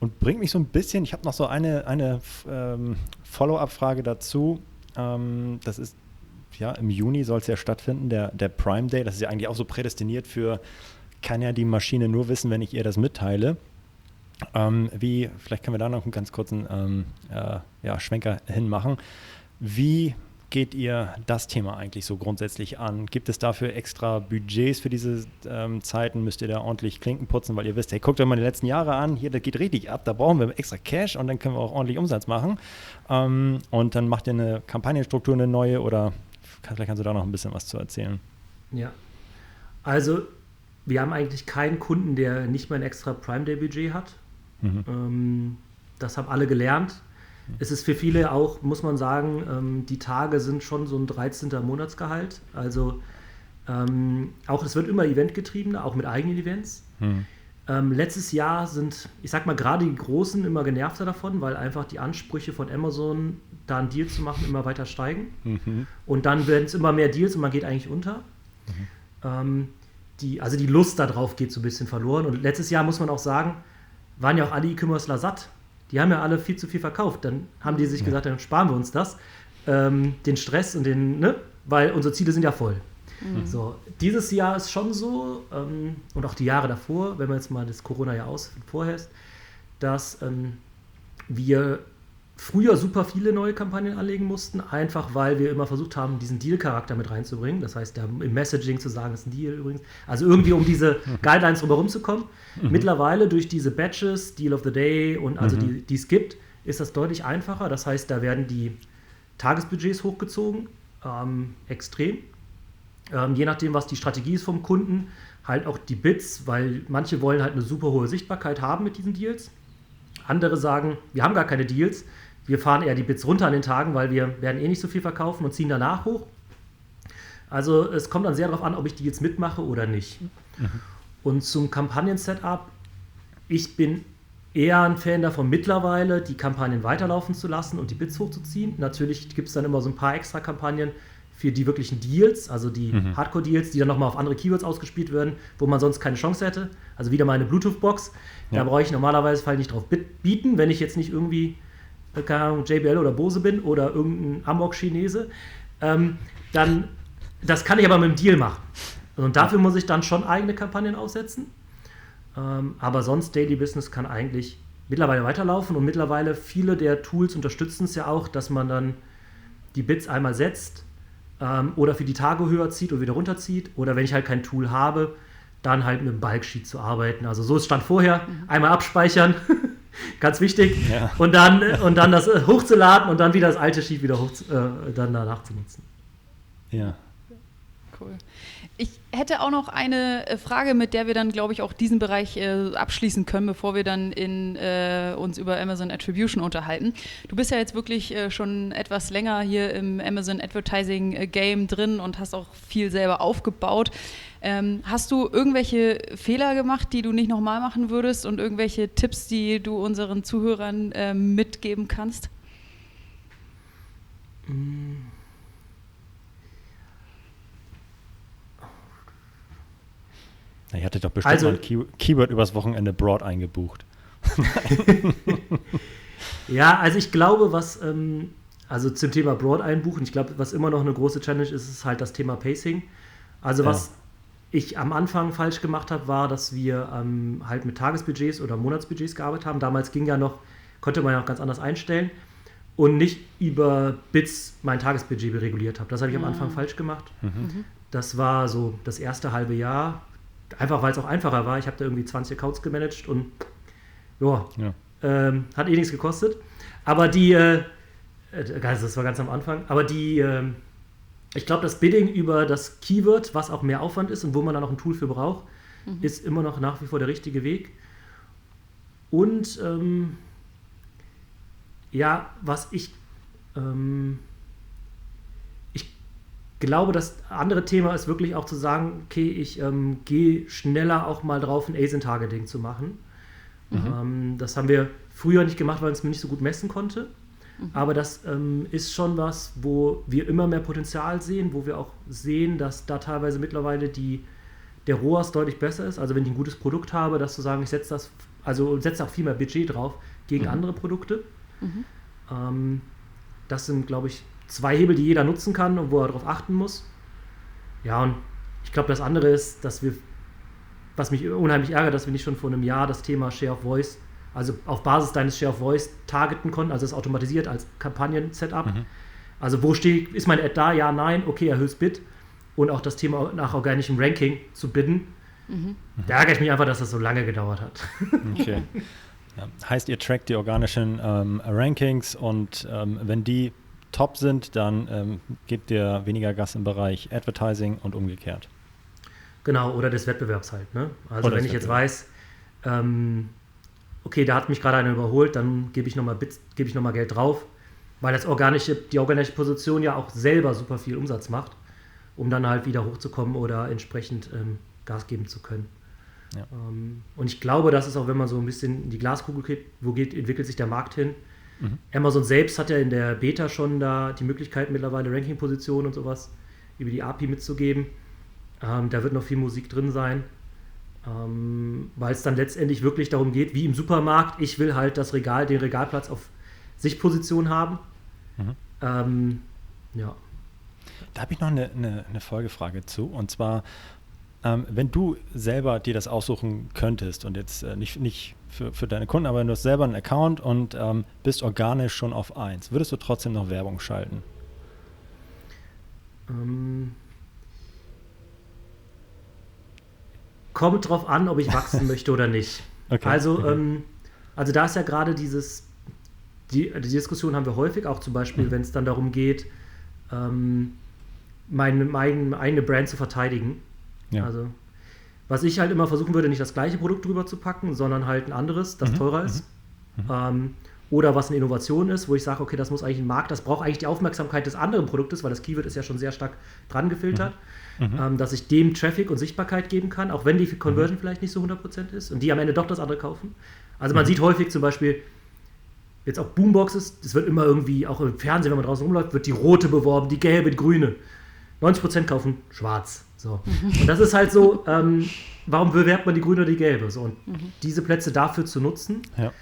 Und bringt mich so ein bisschen, ich habe noch so eine, eine ähm, Follow-up-Frage dazu. Ähm, das ist ja, im Juni soll es ja stattfinden, der, der Prime Day. Das ist ja eigentlich auch so prädestiniert für, kann ja die Maschine nur wissen, wenn ich ihr das mitteile. Ähm, wie, vielleicht können wir da noch einen ganz kurzen ähm, äh, ja, Schwenker hinmachen. Wie geht ihr das Thema eigentlich so grundsätzlich an? Gibt es dafür extra Budgets für diese ähm, Zeiten? Müsst ihr da ordentlich Klinken putzen, weil ihr wisst, hey, guckt euch mal die letzten Jahre an, hier, das geht richtig ab, da brauchen wir extra Cash und dann können wir auch ordentlich Umsatz machen. Ähm, und dann macht ihr eine Kampagnenstruktur, eine neue oder vielleicht kannst du da noch ein bisschen was zu erzählen. Ja, also wir haben eigentlich keinen Kunden, der nicht mal ein extra Prime Day Budget hat. Mhm. Ähm, das haben alle gelernt. Es ist für viele auch, muss man sagen, ähm, die Tage sind schon so ein 13. Monatsgehalt. Also ähm, auch es wird immer eventgetriebener, auch mit eigenen Events. Hm. Ähm, letztes Jahr sind, ich sag mal, gerade die Großen immer genervter davon, weil einfach die Ansprüche von Amazon, da einen Deal zu machen, immer weiter steigen. Mhm. Und dann werden es immer mehr Deals und man geht eigentlich unter. Mhm. Ähm, die, also die Lust darauf geht so ein bisschen verloren. Und letztes Jahr muss man auch sagen, waren ja auch alle E-Commercer satt die haben ja alle viel zu viel verkauft. Dann haben die sich ja. gesagt, dann sparen wir uns das. Ähm, den Stress und den, ne? Weil unsere Ziele sind ja voll. Mhm. So, dieses Jahr ist schon so, ähm, und auch die Jahre davor, wenn man jetzt mal das Corona-Jahr aus vorher ist, dass ähm, wir früher super viele neue Kampagnen anlegen mussten, einfach weil wir immer versucht haben, diesen Deal-Charakter mit reinzubringen. Das heißt, im Messaging zu sagen, es ist ein Deal übrigens. Also irgendwie, um diese Guidelines drumherum zu kommen. Mhm. Mittlerweile durch diese Batches, Deal of the Day und also mhm. die, es gibt, ist das deutlich einfacher. Das heißt, da werden die Tagesbudgets hochgezogen, ähm, extrem. Ähm, je nachdem, was die Strategie ist vom Kunden, halt auch die Bits, weil manche wollen halt eine super hohe Sichtbarkeit haben mit diesen Deals. Andere sagen, wir haben gar keine Deals, wir fahren eher die Bits runter an den Tagen, weil wir werden eh nicht so viel verkaufen und ziehen danach hoch. Also es kommt dann sehr darauf an, ob ich die jetzt mitmache oder nicht. Mhm. Und zum Kampagnen-Setup, ich bin eher ein Fan davon, mittlerweile die Kampagnen weiterlaufen zu lassen und die Bits hochzuziehen. Natürlich gibt es dann immer so ein paar extra Kampagnen für die wirklichen Deals, also die mhm. Hardcore-Deals, die dann nochmal auf andere Keywords ausgespielt werden, wo man sonst keine Chance hätte. Also wieder meine Bluetooth-Box. Ja. Da brauche ich normalerweise Fall nicht drauf bieten, wenn ich jetzt nicht irgendwie keine Ahnung, JBL oder Bose bin oder irgendein Amok-Chinese, ähm, dann, das kann ich aber mit dem Deal machen. Und dafür muss ich dann schon eigene Kampagnen aufsetzen. Ähm, aber sonst, Daily Business kann eigentlich mittlerweile weiterlaufen und mittlerweile viele der Tools unterstützen es ja auch, dass man dann die Bits einmal setzt ähm, oder für die Tage höher zieht oder wieder runterzieht oder wenn ich halt kein Tool habe, dann halt mit dem Bulksheet zu arbeiten. Also so ist Stand vorher, mhm. einmal abspeichern Ganz wichtig. Ja. Und, dann, und dann das äh, hochzuladen und dann wieder das alte Sheet wieder hoch, äh, dann danach zu nutzen. Ja. Cool. Ich hätte auch noch eine äh, Frage, mit der wir dann, glaube ich, auch diesen Bereich äh, abschließen können, bevor wir dann in, äh, uns über Amazon Attribution unterhalten. Du bist ja jetzt wirklich äh, schon etwas länger hier im Amazon Advertising äh, Game drin und hast auch viel selber aufgebaut. Ähm, hast du irgendwelche Fehler gemacht, die du nicht nochmal machen würdest und irgendwelche Tipps, die du unseren Zuhörern äh, mitgeben kannst? Ihr hattet doch bestimmt also, mal ein Key Keyword übers Wochenende Broad eingebucht. ja, also ich glaube, was, ähm, also zum Thema Broad einbuchen, ich glaube, was immer noch eine große Challenge ist, ist halt das Thema Pacing. Also was ich am Anfang falsch gemacht habe, war, dass wir ähm, halt mit Tagesbudgets oder Monatsbudgets gearbeitet haben. Damals ging ja noch, konnte man ja noch ganz anders einstellen und nicht über Bits mein Tagesbudget reguliert habe. Das habe ich am Anfang mhm. falsch gemacht. Mhm. Das war so das erste halbe Jahr. Einfach weil es auch einfacher war. Ich habe da irgendwie 20 Accounts gemanagt und joa, ja, ähm, hat eh nichts gekostet. Aber die, äh, äh das war ganz am Anfang, aber die, äh, ich glaube, das Bidding über das Keyword, was auch mehr Aufwand ist und wo man dann auch ein Tool für braucht, mhm. ist immer noch nach wie vor der richtige Weg. Und ähm, ja, was ich, ähm, ich glaube, das andere Thema ist wirklich auch zu sagen, okay, ich ähm, gehe schneller auch mal drauf, ein ASIN-Targeting zu machen. Mhm. Ähm, das haben wir früher nicht gemacht, weil man es mir nicht so gut messen konnte. Mhm. Aber das ähm, ist schon was, wo wir immer mehr Potenzial sehen, wo wir auch sehen, dass da teilweise mittlerweile die, der ROAS deutlich besser ist. Also wenn ich ein gutes Produkt habe, dass zu sagen, ich setze das, also setze auch viel mehr Budget drauf gegen mhm. andere Produkte. Mhm. Ähm, das sind, glaube ich, zwei Hebel, die jeder nutzen kann und wo er darauf achten muss. Ja, und ich glaube, das andere ist, dass wir, was mich unheimlich ärgert, dass wir nicht schon vor einem Jahr das Thema Share of Voice, also auf Basis deines Share of Voice targeten konnten, also es automatisiert als Kampagnen-Setup. Mhm. Also wo steht, ist meine Ad da? Ja, nein, okay, erhöhst Bit. Und auch das Thema nach organischem Ranking zu bidden. Mhm. Da ärgere ich mich einfach, dass das so lange gedauert hat. Okay. Ja, heißt, ihr trackt die organischen ähm, Rankings und ähm, wenn die top sind, dann ähm, gebt ihr weniger Gas im Bereich Advertising und umgekehrt. Genau, oder des Wettbewerbs halt. Ne? Also oder wenn ich jetzt weiß, ähm, okay, da hat mich gerade einer überholt, dann gebe ich nochmal geb noch Geld drauf, weil das organische, die organische Position ja auch selber super viel Umsatz macht, um dann halt wieder hochzukommen oder entsprechend ähm, Gas geben zu können. Ja. Ähm, und ich glaube, das ist auch, wenn man so ein bisschen in die Glaskugel geht, wo geht, entwickelt sich der Markt hin. Mhm. Amazon selbst hat ja in der Beta schon da die Möglichkeit, mittlerweile Ranking-Positionen und sowas über die API mitzugeben. Ähm, da wird noch viel Musik drin sein, ähm, weil es dann letztendlich wirklich darum geht, wie im Supermarkt, ich will halt das Regal, den Regalplatz auf Sichtposition haben. Mhm. Ähm, ja. Da habe ich noch eine, eine, eine Folgefrage zu. Und zwar, ähm, wenn du selber dir das aussuchen könntest und jetzt äh, nicht, nicht für, für deine Kunden, aber du hast selber einen Account und ähm, bist organisch schon auf 1, würdest du trotzdem noch Werbung schalten? Ähm, kommt drauf an, ob ich wachsen möchte oder nicht. Okay. Also, okay. Ähm, also da ist ja gerade dieses, die, die Diskussion haben wir häufig, auch zum Beispiel, mhm. wenn es dann darum geht, ähm, meine, meine eigene Brand zu verteidigen. Ja. Also, was ich halt immer versuchen würde, nicht das gleiche Produkt drüber zu packen, sondern halt ein anderes, das mhm. teurer ist. Mhm. mhm. Ähm, oder was eine Innovation ist, wo ich sage, okay, das muss eigentlich ein Markt, das braucht eigentlich die Aufmerksamkeit des anderen Produktes, weil das Keyword ist ja schon sehr stark dran gefiltert, mhm. mhm. ähm, dass ich dem Traffic und Sichtbarkeit geben kann, auch wenn die Conversion mhm. vielleicht nicht so 100% ist und die am Ende doch das andere kaufen. Also man sieht häufig zum Beispiel, jetzt auch Boomboxes, das wird immer irgendwie, auch im Fernsehen, wenn man draußen rumläuft, wird die rote beworben, die gelbe, die grüne. 90% kaufen schwarz. So. Und das ist halt so, ähm, warum bewerbt man die grüne oder die gelbe? So, und mhm. diese Plätze dafür zu nutzen. Ja.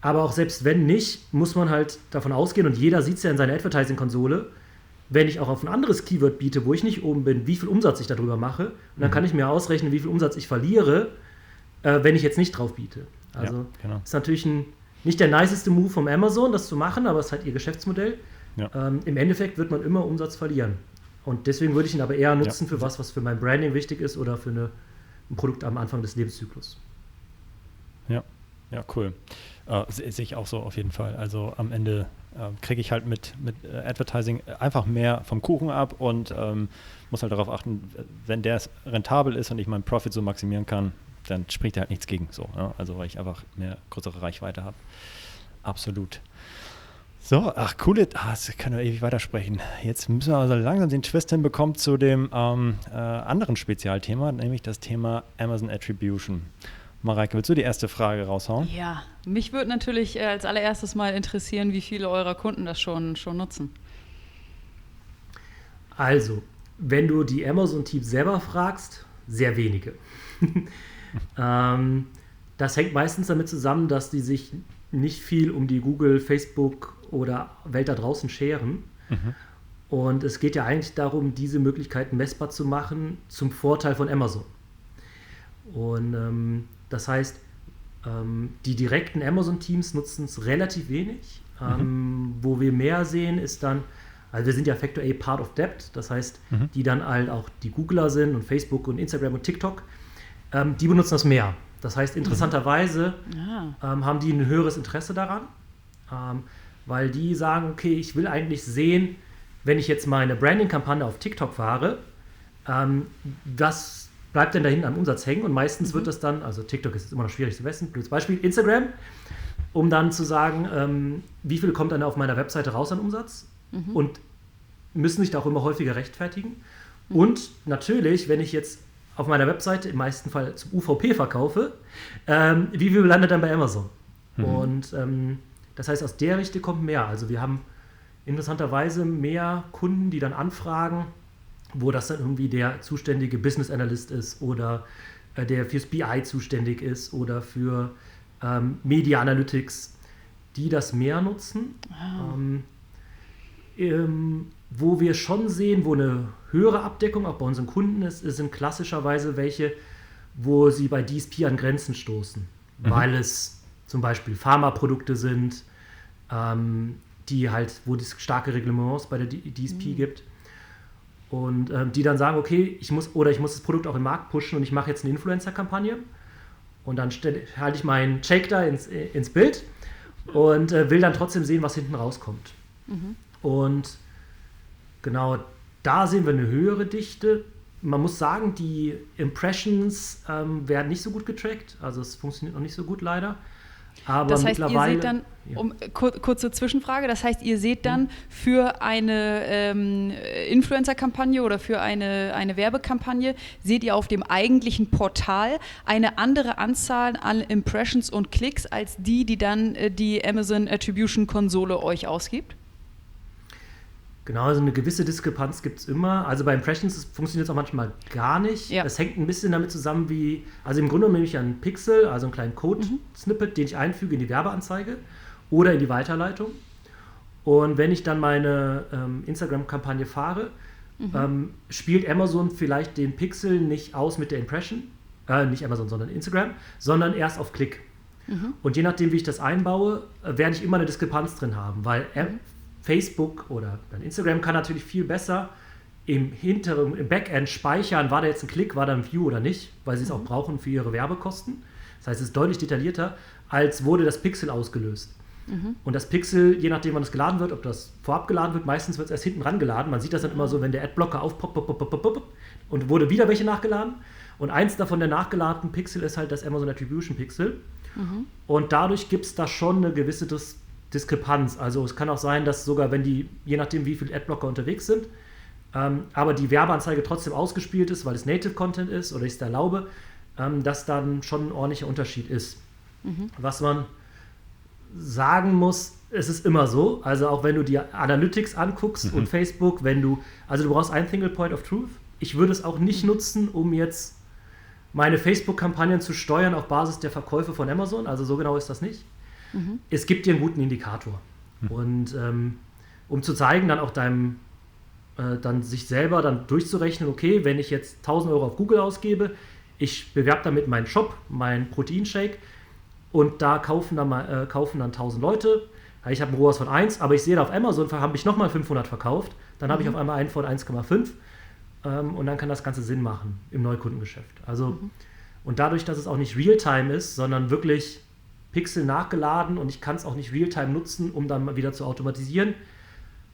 Aber auch selbst wenn nicht, muss man halt davon ausgehen, und jeder sieht es ja in seiner Advertising-Konsole, wenn ich auch auf ein anderes Keyword biete, wo ich nicht oben bin, wie viel Umsatz ich darüber mache. Und dann mhm. kann ich mir ausrechnen, wie viel Umsatz ich verliere, äh, wenn ich jetzt nicht drauf biete. Also ja, genau. ist natürlich ein, nicht der niceste Move vom Amazon, das zu machen, aber es ist halt ihr Geschäftsmodell. Ja. Ähm, Im Endeffekt wird man immer Umsatz verlieren. Und deswegen würde ich ihn aber eher nutzen ja. für was, was für mein Branding wichtig ist oder für eine, ein Produkt am Anfang des Lebenszyklus. Ja, ja, cool. Äh, sehe ich auch so auf jeden Fall. Also am Ende äh, kriege ich halt mit, mit äh, Advertising einfach mehr vom Kuchen ab und ähm, muss halt darauf achten, wenn der rentabel ist und ich meinen Profit so maximieren kann, dann spricht er halt nichts gegen. So, ja? Also weil ich einfach mehr größere Reichweite habe. Absolut. So, ach, coole, ah, das können wir ewig weitersprechen. Jetzt müssen wir also langsam den Twist hinbekommen zu dem ähm, äh, anderen Spezialthema, nämlich das Thema Amazon Attribution. Mareike, willst du die erste Frage raushauen? Ja, mich würde natürlich äh, als allererstes mal interessieren, wie viele eurer Kunden das schon, schon nutzen. Also, wenn du die Amazon-Teams selber fragst, sehr wenige. ähm, das hängt meistens damit zusammen, dass die sich nicht viel um die Google, Facebook oder Welt da draußen scheren. Mhm. Und es geht ja eigentlich darum, diese Möglichkeiten messbar zu machen zum Vorteil von Amazon. Und ähm, das heißt, ähm, die direkten Amazon-Teams nutzen es relativ wenig. Mhm. Ähm, wo wir mehr sehen, ist dann, also wir sind ja Factor A Part of Debt, das heißt, mhm. die dann halt auch die Googler sind und Facebook und Instagram und TikTok, ähm, die benutzen das mehr. Das heißt, interessanterweise mhm. ähm, haben die ein höheres Interesse daran, ähm, weil die sagen, okay, ich will eigentlich sehen, wenn ich jetzt meine Branding-Kampagne auf TikTok fahre, ähm, was bleibt denn da hinten am Umsatz hängen? Und meistens mhm. wird das dann, also TikTok ist immer noch schwierig zu messen, blödes Beispiel, Instagram, um dann zu sagen, ähm, wie viel kommt dann auf meiner Webseite raus an Umsatz mhm. und müssen sich da auch immer häufiger rechtfertigen. Mhm. Und natürlich, wenn ich jetzt auf meiner Webseite im meisten Fall zum UVP verkaufe, ähm, wie viel landet dann bei Amazon? Mhm. Und ähm, das heißt, aus der Richtung kommt mehr. Also wir haben interessanterweise mehr Kunden, die dann anfragen, wo das dann irgendwie der zuständige Business Analyst ist oder äh, der fürs BI zuständig ist oder für ähm, Media Analytics, die das mehr nutzen. Wow. Ähm, ähm, wo wir schon sehen, wo eine höhere Abdeckung auch bei unseren Kunden ist, sind klassischerweise welche, wo sie bei DSP an Grenzen stoßen, mhm. weil es zum Beispiel Pharmaprodukte sind, ähm, die halt, wo es starke Reglements bei der DSP mhm. gibt. Und ähm, die dann sagen, okay, ich muss, oder ich muss das Produkt auch im Markt pushen und ich mache jetzt eine Influencer-Kampagne. Und dann halte ich meinen Shake da ins, ins Bild und äh, will dann trotzdem sehen, was hinten rauskommt. Mhm. Und genau da sehen wir eine höhere Dichte. Man muss sagen, die Impressions ähm, werden nicht so gut getrackt. Also es funktioniert noch nicht so gut leider. Aber das heißt, ihr seht dann, um, kur kurze Zwischenfrage, das heißt, ihr seht dann für eine ähm, Influencer-Kampagne oder für eine, eine Werbekampagne, seht ihr auf dem eigentlichen Portal eine andere Anzahl an Impressions und Klicks als die, die dann äh, die Amazon Attribution Konsole euch ausgibt? Genau, also eine gewisse Diskrepanz gibt es immer. Also bei Impressions funktioniert es auch manchmal gar nicht. Ja. Das hängt ein bisschen damit zusammen, wie, also im Grunde nehme ich einen Pixel, also einen kleinen Code-Snippet, mhm. den ich einfüge in die Werbeanzeige oder in die Weiterleitung. Und wenn ich dann meine ähm, Instagram-Kampagne fahre, mhm. ähm, spielt Amazon vielleicht den Pixel nicht aus mit der Impression, äh, nicht Amazon, sondern Instagram, sondern erst auf Klick. Mhm. Und je nachdem, wie ich das einbaue, äh, werde ich immer eine Diskrepanz drin haben, weil. Facebook oder dann Instagram kann natürlich viel besser im hinteren, im Backend speichern, war da jetzt ein Klick, war da ein View oder nicht, weil sie es mhm. auch brauchen für ihre Werbekosten. Das heißt, es ist deutlich detaillierter, als wurde das Pixel ausgelöst. Mhm. Und das Pixel, je nachdem, wann es geladen wird, ob das vorab geladen wird, meistens wird es erst hinten ran geladen. Man sieht das dann immer so, wenn der Adblocker aufpoppt pop, pop, pop, pop, und wurde wieder welche nachgeladen. Und eins davon der nachgeladenen Pixel ist halt das Amazon Attribution Pixel. Mhm. Und dadurch gibt es da schon eine gewisse Dis Diskrepanz. Also es kann auch sein, dass sogar wenn die, je nachdem wie viele Adblocker unterwegs sind, ähm, aber die Werbeanzeige trotzdem ausgespielt ist, weil es Native Content ist oder ich es erlaube, ähm, dass dann schon ein ordentlicher Unterschied ist. Mhm. Was man sagen muss, es ist immer so, also auch wenn du die Analytics anguckst mhm. und Facebook, wenn du, also du brauchst ein Single Point of Truth. Ich würde es auch nicht mhm. nutzen, um jetzt meine Facebook-Kampagnen zu steuern auf Basis der Verkäufe von Amazon. Also so genau ist das nicht. Mhm. Es gibt dir einen guten Indikator. Mhm. Und ähm, um zu zeigen, dann auch deinem, äh, dann sich selber dann durchzurechnen, okay, wenn ich jetzt 1000 Euro auf Google ausgebe, ich bewerbe damit meinen Shop, meinen Proteinshake und da kaufen dann, mal, äh, kaufen dann 1000 Leute. Ich habe einen ROAS von 1, aber ich sehe da auf Amazon, habe ich nochmal 500 verkauft. Dann habe ich mhm. auf einmal einen von 1,5 ähm, und dann kann das Ganze Sinn machen im Neukundengeschäft. Also, mhm. und dadurch, dass es auch nicht Realtime ist, sondern wirklich Pixel nachgeladen und ich kann es auch nicht Realtime nutzen, um dann mal wieder zu automatisieren,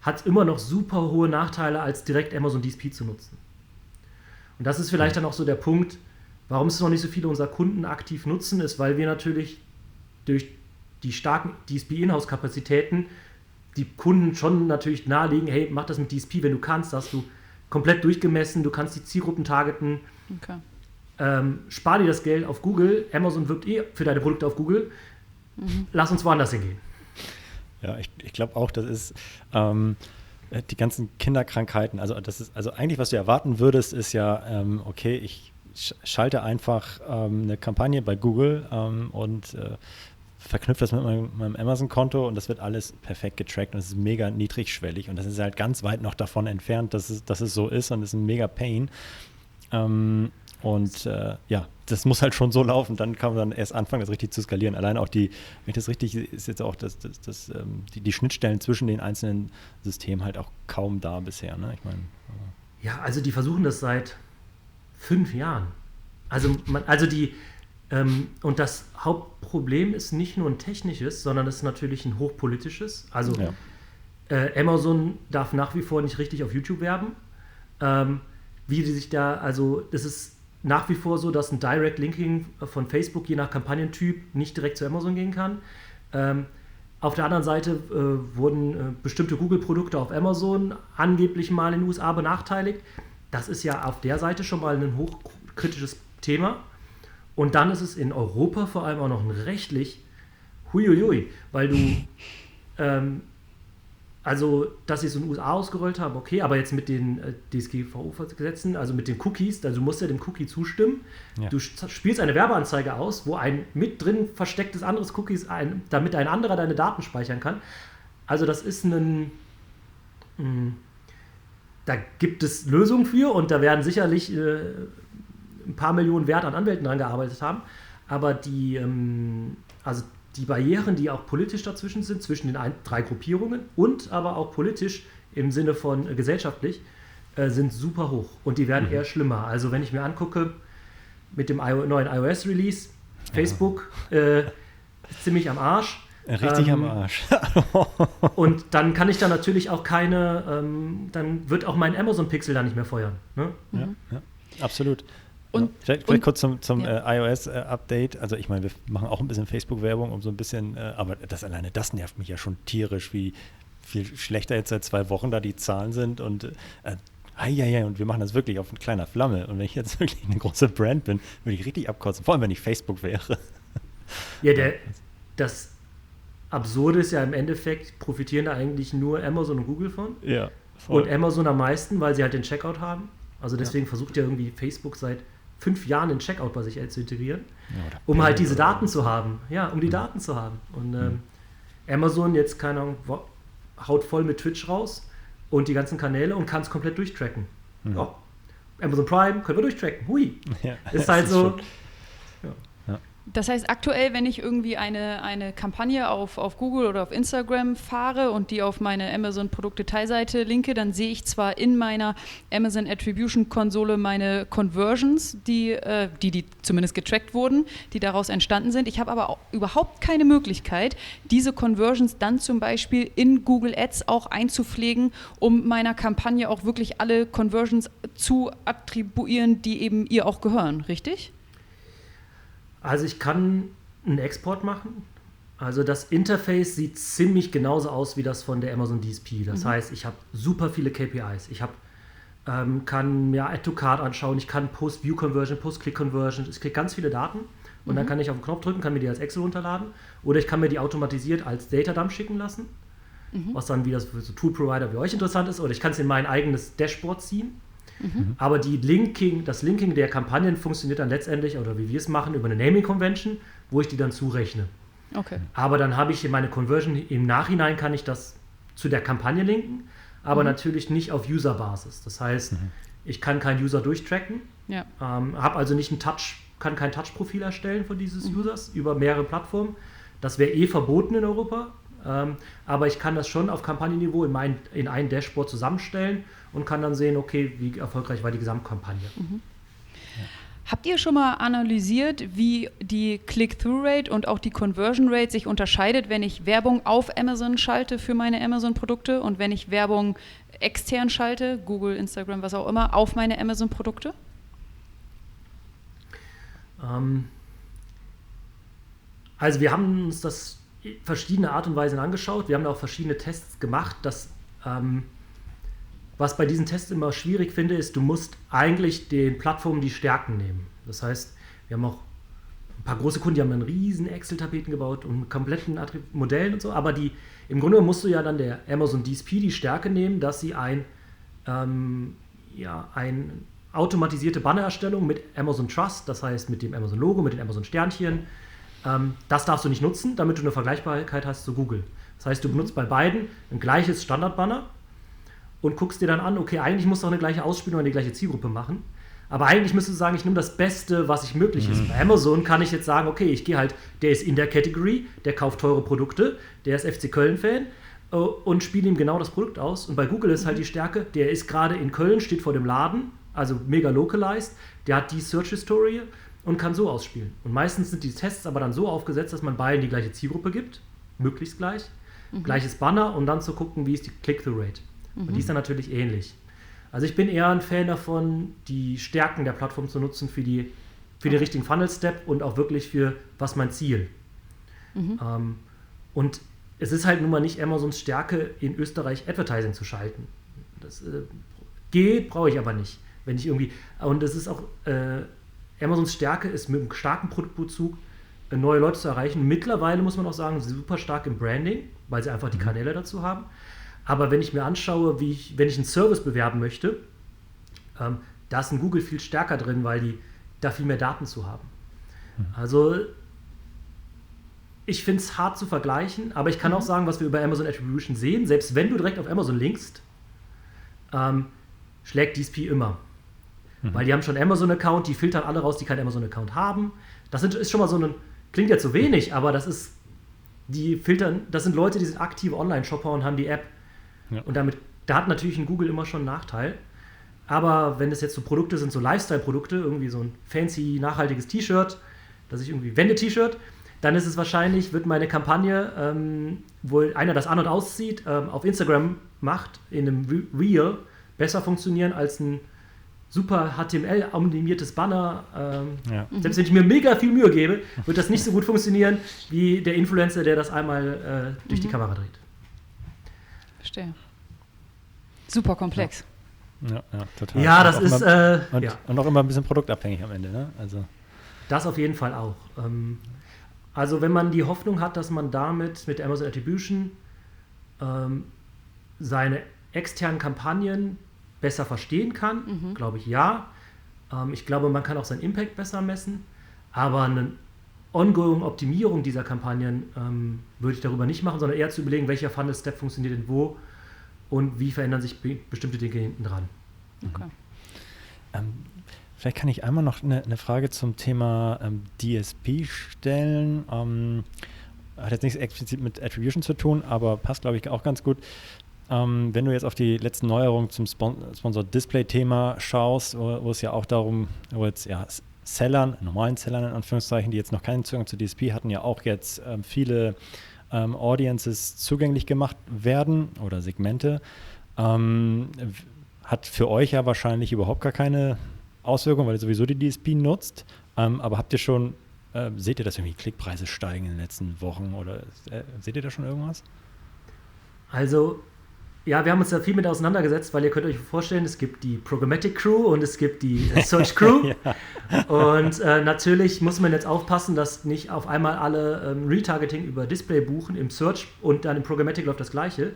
hat es immer noch super hohe Nachteile, als direkt Amazon DSP zu nutzen. Und das ist vielleicht dann auch so der Punkt, warum es noch nicht so viele unserer Kunden aktiv nutzen, ist, weil wir natürlich durch die starken DSP-Inhouse-Kapazitäten die Kunden schon natürlich nahelegen, hey, mach das mit DSP, wenn du kannst, hast du komplett durchgemessen, du kannst die Zielgruppen targeten. Okay. Ähm, spar dir das Geld auf Google, Amazon wirbt eh für deine Produkte auf Google, lass uns woanders hingehen. Ja, ich, ich glaube auch, das ist ähm, die ganzen Kinderkrankheiten, also das ist, also eigentlich, was du erwarten würdest, ist ja, ähm, okay, ich schalte einfach ähm, eine Kampagne bei Google ähm, und äh, verknüpfe das mit meinem, meinem Amazon-Konto und das wird alles perfekt getrackt und es ist mega niedrigschwellig und das ist halt ganz weit noch davon entfernt, dass es, dass es so ist und es ist ein mega Pain. Ähm, und äh, ja, das muss halt schon so laufen, dann kann man dann erst anfangen, das richtig zu skalieren. Allein auch die, wenn ich das richtig ist jetzt auch das, das, das ähm, die, die, Schnittstellen zwischen den einzelnen Systemen halt auch kaum da bisher. Ne? Ich meine. Ja, also die versuchen das seit fünf Jahren. Also, man, also die, ähm, und das Hauptproblem ist nicht nur ein technisches, sondern es ist natürlich ein hochpolitisches. Also ja. äh, Amazon darf nach wie vor nicht richtig auf YouTube werben. Ähm, wie die sich da, also das ist nach wie vor so, dass ein Direct Linking von Facebook je nach Kampagnentyp nicht direkt zu Amazon gehen kann. Ähm, auf der anderen Seite äh, wurden äh, bestimmte Google-Produkte auf Amazon angeblich mal in den USA benachteiligt. Das ist ja auf der Seite schon mal ein hochkritisches Thema. Und dann ist es in Europa vor allem auch noch ein rechtlich huiuiui, weil du ähm, also, dass sie es in den USA ausgerollt haben, okay, aber jetzt mit den äh, DSGVO-Gesetzen, also mit den Cookies, also du musst ja dem Cookie zustimmen. Ja. Du spielst eine Werbeanzeige aus, wo ein mit drin verstecktes anderes Cookies, ein, damit ein anderer deine Daten speichern kann. Also, das ist ein. hm, da gibt es Lösungen für und da werden sicherlich äh, ein paar Millionen Wert an Anwälten dran gearbeitet haben. Aber die, ähm, also die Barrieren, die auch politisch dazwischen sind, zwischen den ein, drei Gruppierungen und aber auch politisch im Sinne von äh, gesellschaftlich, äh, sind super hoch und die werden mhm. eher schlimmer. Also wenn ich mir angucke, mit dem I neuen iOS-Release, Facebook äh, ziemlich am Arsch. Richtig ähm, am Arsch. und dann kann ich da natürlich auch keine, ähm, dann wird auch mein Amazon-Pixel da nicht mehr feuern. Ne? Ja, ja, absolut. Und, vielleicht, vielleicht und, kurz zum, zum ja. äh, iOS-Update. Äh, also ich meine, wir machen auch ein bisschen Facebook-Werbung, um so ein bisschen, äh, aber das alleine das nervt mich ja schon tierisch, wie viel schlechter jetzt seit zwei Wochen da die Zahlen sind und äh, ja, ja, und wir machen das wirklich auf eine kleiner Flamme. Und wenn ich jetzt wirklich eine große Brand bin, würde ich richtig abkotzen, vor allem wenn ich Facebook wäre. Ja, der, das Absurde ist ja im Endeffekt, profitieren da eigentlich nur Amazon und Google von. Ja. Voll. Und Amazon am meisten, weil sie halt den Checkout haben. Also deswegen ja. versucht ja irgendwie Facebook seit fünf Jahren den Checkout bei sich zu integrieren, ja, um halt diese Daten zu haben. Ja, um die mhm. Daten zu haben. Und ähm, mhm. Amazon jetzt, keine Ahnung, haut voll mit Twitch raus und die ganzen Kanäle und kann es komplett durchtracken. Mhm. Ja. Amazon Prime können wir durchtracken. Hui. Ja, ist halt so. Schon, das heißt, aktuell, wenn ich irgendwie eine, eine Kampagne auf, auf Google oder auf Instagram fahre und die auf meine Amazon-Produkt-Detailseite linke, dann sehe ich zwar in meiner Amazon Attribution-Konsole meine Conversions, die, äh, die, die zumindest getrackt wurden, die daraus entstanden sind. Ich habe aber auch überhaupt keine Möglichkeit, diese Conversions dann zum Beispiel in Google Ads auch einzupflegen, um meiner Kampagne auch wirklich alle Conversions zu attribuieren, die eben ihr auch gehören, richtig? Also ich kann einen Export machen. Also das Interface sieht ziemlich genauso aus wie das von der Amazon DSP. Das mhm. heißt, ich habe super viele KPIs. Ich habe ähm, kann mir Add to Card anschauen, ich kann Post-View-Conversion, Post-Click-Conversion, ich kriege ganz viele Daten und mhm. dann kann ich auf den Knopf drücken, kann mir die als Excel runterladen oder ich kann mir die automatisiert als Datadump schicken lassen, mhm. was dann wieder für so Tool-Provider wie euch interessant ist oder ich kann es in mein eigenes Dashboard ziehen Mhm. Aber die Linking, das Linking der Kampagnen funktioniert dann letztendlich, oder wie wir es machen, über eine Naming Convention, wo ich die dann zurechne. Okay. Aber dann habe ich meine Conversion, im Nachhinein kann ich das zu der Kampagne linken, aber mhm. natürlich nicht auf User-Basis. Das heißt, mhm. ich kann keinen User durchtracken, ja. ähm, habe also nicht ein Touch, kann kein Touch-Profil erstellen von dieses mhm. Users über mehrere Plattformen. Das wäre eh verboten in Europa. Ähm, aber ich kann das schon auf Kampagnenniveau in, mein, in ein Dashboard zusammenstellen und kann dann sehen, okay, wie erfolgreich war die Gesamtkampagne. Mhm. Habt ihr schon mal analysiert, wie die Click-Through-Rate und auch die Conversion-Rate sich unterscheidet, wenn ich Werbung auf Amazon schalte für meine Amazon-Produkte und wenn ich Werbung extern schalte, Google, Instagram, was auch immer, auf meine Amazon-Produkte? Ähm, also wir haben uns das verschiedene Art und Weisen angeschaut. Wir haben auch verschiedene Tests gemacht, dass ähm, was bei diesen Tests immer schwierig finde, ist, du musst eigentlich den Plattformen die Stärken nehmen. Das heißt, wir haben auch ein paar große Kunden, die haben dann riesen Excel-Tapeten gebaut und kompletten Modellen und so, aber die, im Grunde musst du ja dann der Amazon DSP die Stärke nehmen, dass sie ein, ähm, ja, ein automatisierte Bannererstellung mit Amazon Trust, das heißt mit dem Amazon Logo, mit den Amazon Sternchen, ähm, das darfst du nicht nutzen, damit du eine Vergleichbarkeit hast zu Google. Das heißt, du benutzt bei beiden ein gleiches Standardbanner und guckst dir dann an, okay, eigentlich musst du auch eine gleiche Ausspielung an die gleiche Zielgruppe machen. Aber eigentlich müsstest du sagen, ich nehme das Beste, was ich möglich mhm. ist. Bei Amazon kann ich jetzt sagen, okay, ich gehe halt, der ist in der Category, der kauft teure Produkte, der ist FC Köln-Fan äh, und spiele ihm genau das Produkt aus. Und bei Google ist halt mhm. die Stärke, der ist gerade in Köln, steht vor dem Laden, also mega localized, der hat die Search-Historie und kann so ausspielen. Und meistens sind die Tests aber dann so aufgesetzt, dass man beiden die gleiche Zielgruppe gibt, möglichst gleich, mhm. gleiches Banner und dann zu gucken, wie ist die Click-Through-Rate. Mhm. Und die ist dann natürlich ähnlich. Also ich bin eher ein Fan davon, die Stärken der Plattform zu nutzen für, die, für den richtigen Funnel-Step und auch wirklich für, was mein Ziel. Mhm. Ähm, und es ist halt nun mal nicht Amazons Stärke, in Österreich Advertising zu schalten. Das äh, geht, brauche ich aber nicht. Wenn ich irgendwie, und es ist auch, äh, Amazons Stärke ist mit einem starken Produktbezug äh, neue Leute zu erreichen. Mittlerweile muss man auch sagen, super stark im Branding, weil sie einfach die mhm. Kanäle dazu haben. Aber wenn ich mir anschaue, wie ich, wenn ich einen Service bewerben möchte, ähm, da ist ein Google viel stärker drin, weil die da viel mehr Daten zu haben. Mhm. Also ich finde es hart zu vergleichen, aber ich kann mhm. auch sagen, was wir über Amazon Attribution sehen, selbst wenn du direkt auf Amazon linkst, ähm, schlägt DSP immer. Mhm. Weil die haben schon Amazon-Account, die filtern alle raus, die keinen Amazon-Account haben. Das sind, ist schon mal so ein, klingt jetzt so wenig, aber das ist, die filtern, das sind Leute, die sind aktive Online-Shopper und haben die App. Ja. Und damit, da hat natürlich ein Google immer schon einen Nachteil. Aber wenn es jetzt so Produkte sind, so Lifestyle-Produkte, irgendwie so ein fancy, nachhaltiges T-Shirt, dass ich irgendwie Wende-T-Shirt, dann ist es wahrscheinlich, wird meine Kampagne, ähm, wo einer das an- und auszieht, ähm, auf Instagram macht, in einem Reel, besser funktionieren als ein super HTML-animiertes Banner. Ähm, ja. Selbst wenn ich mir mega viel Mühe gebe, wird das nicht so gut funktionieren wie der Influencer, der das einmal äh, durch mhm. die Kamera dreht. Verstehe. Super komplex. Ja, ja, ja total. Ja, das ist. Immer, äh, und, ja. und auch immer ein bisschen produktabhängig am Ende, ne? Also. Das auf jeden Fall auch. Ähm, also, wenn man die Hoffnung hat, dass man damit mit Amazon Attribution ähm, seine externen Kampagnen besser verstehen kann, mhm. glaube ich ja. Ähm, ich glaube, man kann auch seinen Impact besser messen, aber eine ongoing Optimierung dieser Kampagnen ähm, würde ich darüber nicht machen, sondern eher zu überlegen, welcher Funnel-Step funktioniert denn wo und wie verändern sich be bestimmte Dinge hinten dran. Okay. Ähm, vielleicht kann ich einmal noch eine, eine Frage zum Thema ähm, DSP stellen. Ähm, hat jetzt nichts explizit mit Attribution zu tun, aber passt, glaube ich, auch ganz gut. Ähm, wenn du jetzt auf die letzten Neuerungen zum Spon Sponsored Display-Thema schaust, wo, wo, es ja auch darum, wo jetzt ja Sellern, normalen Sellern in Anführungszeichen, die jetzt noch keinen Zugang zu DSP hatten, ja auch jetzt ähm, viele ähm, Audiences zugänglich gemacht werden oder Segmente, ähm, hat für euch ja wahrscheinlich überhaupt gar keine Auswirkung, weil ihr sowieso die DSP nutzt. Ähm, aber habt ihr schon, äh, seht ihr, dass irgendwie Klickpreise steigen in den letzten Wochen oder äh, seht ihr da schon irgendwas? Also ja, wir haben uns da viel mit auseinandergesetzt, weil ihr könnt euch vorstellen, es gibt die Programmatic Crew und es gibt die äh, Search Crew. ja. Und äh, natürlich muss man jetzt aufpassen, dass nicht auf einmal alle ähm, Retargeting über Display buchen im Search und dann im Programmatic läuft das gleiche.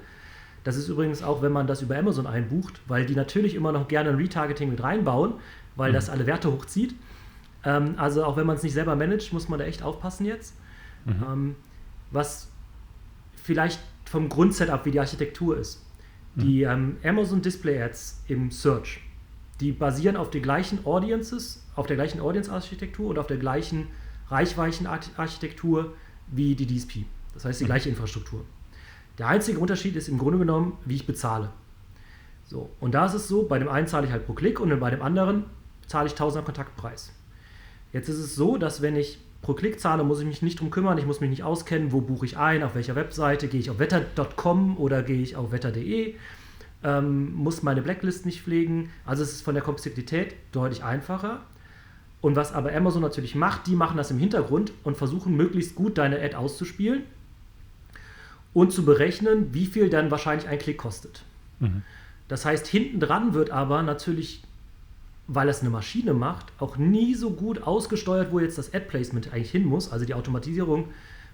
Das ist übrigens auch, wenn man das über Amazon einbucht, weil die natürlich immer noch gerne ein Retargeting mit reinbauen, weil mhm. das alle Werte hochzieht. Ähm, also auch wenn man es nicht selber managt, muss man da echt aufpassen jetzt. Mhm. Ähm, was vielleicht vom Grundsetup, wie die Architektur ist. Die ähm, Amazon Display Ads im Search, die basieren auf den gleichen Audiences, auf der gleichen Audience-Architektur und auf der gleichen Reichweichenarchitektur wie die DSP. Das heißt, die gleiche Infrastruktur. Der einzige Unterschied ist im Grunde genommen, wie ich bezahle. So, und da ist es so, bei dem einen zahle ich halt pro Klick und bei dem anderen zahle ich 1000er Kontaktpreis. Jetzt ist es so, dass wenn ich pro Klick zahle, muss ich mich nicht drum kümmern, ich muss mich nicht auskennen, wo buche ich ein, auf welcher Webseite, gehe ich auf wetter.com oder gehe ich auf wetter.de, ähm, muss meine Blacklist nicht pflegen. Also es ist von der Komplexität deutlich einfacher. Und was aber Amazon natürlich macht, die machen das im Hintergrund und versuchen möglichst gut deine Ad auszuspielen und zu berechnen, wie viel dann wahrscheinlich ein Klick kostet. Mhm. Das heißt, hinten dran wird aber natürlich weil es eine Maschine macht, auch nie so gut ausgesteuert, wo jetzt das Ad-Placement eigentlich hin muss, also die Automatisierung,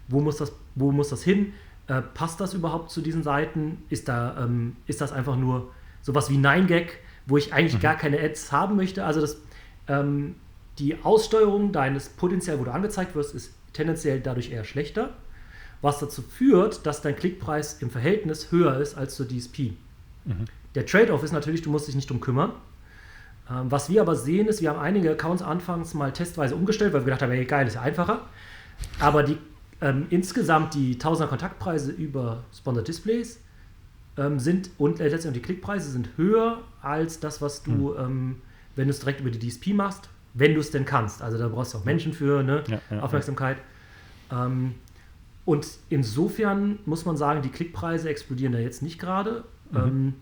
wo muss das, wo muss das hin? Äh, passt das überhaupt zu diesen Seiten? Ist, da, ähm, ist das einfach nur sowas wie 9gag, wo ich eigentlich mhm. gar keine Ads haben möchte? Also das, ähm, die Aussteuerung deines potenziell, wo du angezeigt wirst, ist tendenziell dadurch eher schlechter, was dazu führt, dass dein Klickpreis im Verhältnis höher ist als zur DSP. Mhm. Der Trade-off ist natürlich, du musst dich nicht drum kümmern. Ähm, was wir aber sehen, ist, wir haben einige Accounts anfangs mal testweise umgestellt, weil wir gedacht haben, hey, geil, ist einfacher. Aber die, ähm, insgesamt die Tausender Kontaktpreise über Sponsored Displays ähm, sind und äh, letztendlich die Klickpreise sind höher als das, was du, mhm. ähm, wenn du es direkt über die DSP machst, wenn du es denn kannst. Also da brauchst du auch Menschen für, ne? Ja, ja, Aufmerksamkeit. Ja. Ähm, und insofern muss man sagen, die Klickpreise explodieren da jetzt nicht gerade. Mhm.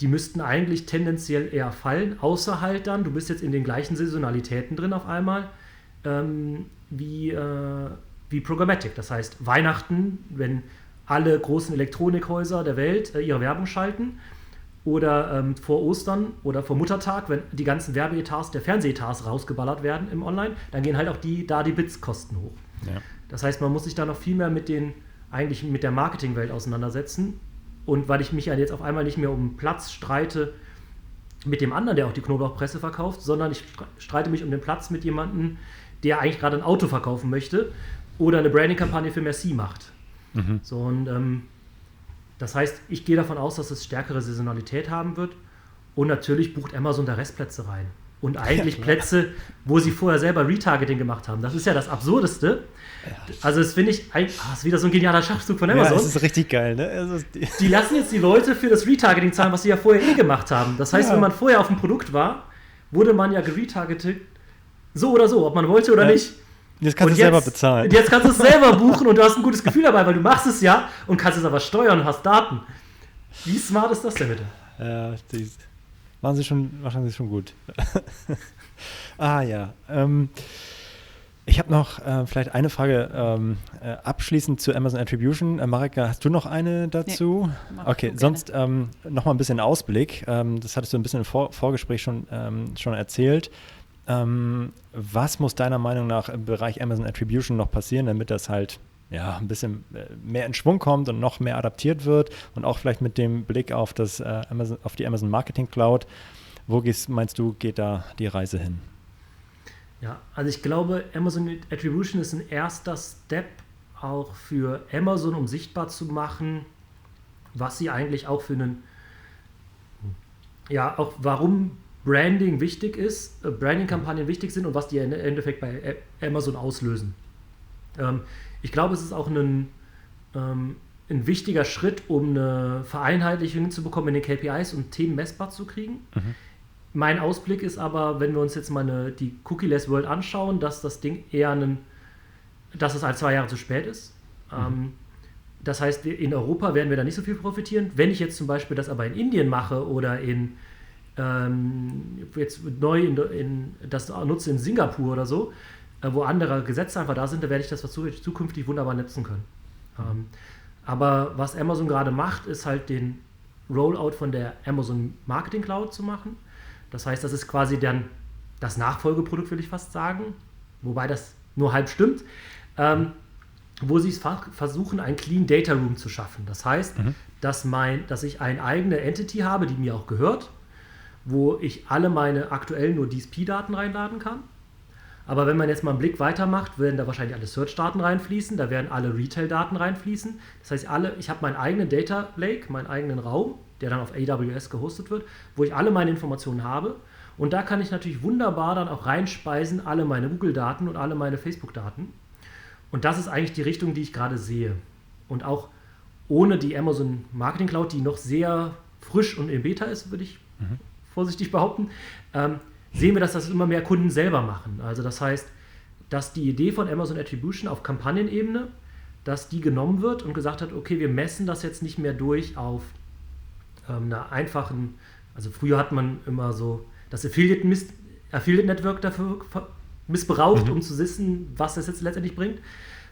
Die müssten eigentlich tendenziell eher fallen, außer halt dann, du bist jetzt in den gleichen Saisonalitäten drin auf einmal, ähm, wie, äh, wie Programmatic. Das heißt, Weihnachten, wenn alle großen Elektronikhäuser der Welt äh, ihre Werbung schalten, oder ähm, vor Ostern oder vor Muttertag, wenn die ganzen Werbeetats der Fernsehetats rausgeballert werden im Online, dann gehen halt auch die, da die Bitskosten hoch. Ja. Das heißt, man muss sich da noch viel mehr mit den, eigentlich mit der Marketingwelt auseinandersetzen und weil ich mich ja jetzt auf einmal nicht mehr um Platz streite mit dem anderen, der auch die Knoblauchpresse verkauft, sondern ich streite mich um den Platz mit jemandem, der eigentlich gerade ein Auto verkaufen möchte oder eine Branding-Kampagne für Merci macht. Mhm. So, und ähm, das heißt, ich gehe davon aus, dass es stärkere Saisonalität haben wird. Und natürlich bucht Amazon da Restplätze rein. Und eigentlich Plätze, wo sie vorher selber Retargeting gemacht haben. Das ist ja das Absurdeste. Also das finde ich, ein, ah, ist wieder so ein genialer Schachzug von Amazon. Ja, das ist richtig geil, ne? Also, die, die lassen jetzt die Leute für das Retargeting zahlen, was sie ja vorher eh gemacht haben. Das heißt, ja. wenn man vorher auf dem Produkt war, wurde man ja geretargetet, so oder so, ob man wollte oder ja. nicht. Jetzt kannst du es selber bezahlen. Jetzt kannst du es selber buchen und du hast ein gutes Gefühl dabei, weil du machst es ja und kannst es aber steuern und hast Daten. Wie smart ist das denn bitte? Ja, die machen sie schon, machen sie schon gut. ah ja. Ähm, ich habe noch äh, vielleicht eine Frage ähm, äh, abschließend zu Amazon Attribution. Äh, Marika, hast du noch eine dazu? Nee, okay, sonst ähm, noch mal ein bisschen Ausblick. Ähm, das hattest du ein bisschen im Vor Vorgespräch schon, ähm, schon erzählt. Ähm, was muss deiner Meinung nach im Bereich Amazon Attribution noch passieren, damit das halt ja, ein bisschen äh, mehr in Schwung kommt und noch mehr adaptiert wird und auch vielleicht mit dem Blick auf, das, äh, Amazon, auf die Amazon Marketing Cloud. Wo gehst, meinst du, geht da die Reise hin? Ja, also ich glaube, Amazon Attribution ist ein erster Step auch für Amazon, um sichtbar zu machen, was sie eigentlich auch für einen, ja, auch warum Branding wichtig ist, äh, Branding-Kampagnen wichtig sind und was die im Endeffekt bei Amazon auslösen. Ähm, ich glaube, es ist auch ein, ähm, ein wichtiger Schritt, um eine Vereinheitlichung hinzubekommen in den KPIs und Themen messbar zu kriegen. Mhm. Mein Ausblick ist aber, wenn wir uns jetzt mal eine, die Cookie-less World anschauen, dass das Ding eher ein, dass es ein zwei Jahre zu spät ist. Mhm. Ähm, das heißt, in Europa werden wir da nicht so viel profitieren. Wenn ich jetzt zum Beispiel das aber in Indien mache oder in ähm, jetzt neu in, in, das nutze in Singapur oder so, wo andere Gesetze einfach da sind, da werde ich das zukünftig wunderbar nutzen können. Ähm, aber was Amazon gerade macht, ist halt den Rollout von der Amazon Marketing Cloud zu machen. Das heißt, das ist quasi dann das Nachfolgeprodukt, will ich fast sagen, wobei das nur halb stimmt, ähm, wo sie es versuchen, ein Clean Data Room zu schaffen. Das heißt, mhm. dass, mein, dass ich eine eigene Entity habe, die mir auch gehört, wo ich alle meine aktuellen nur DSP-Daten reinladen kann. Aber wenn man jetzt mal einen Blick weitermacht, werden da wahrscheinlich alle Search-Daten reinfließen, da werden alle Retail-Daten reinfließen. Das heißt, alle, ich habe meinen eigenen Data Lake, meinen eigenen Raum, der dann auf AWS gehostet wird, wo ich alle meine Informationen habe. Und da kann ich natürlich wunderbar dann auch reinspeisen, alle meine Google-Daten und alle meine Facebook-Daten. Und das ist eigentlich die Richtung, die ich gerade sehe. Und auch ohne die Amazon Marketing Cloud, die noch sehr frisch und in Beta ist, würde ich mhm vorsichtig behaupten, ähm, sehen wir, dass das immer mehr Kunden selber machen. Also das heißt, dass die Idee von Amazon Attribution auf Kampagnenebene, dass die genommen wird und gesagt hat, okay, wir messen das jetzt nicht mehr durch auf ähm, einer einfachen, also früher hat man immer so das Affiliate, Affiliate Network dafür missbraucht, mhm. um zu wissen, was das jetzt letztendlich bringt,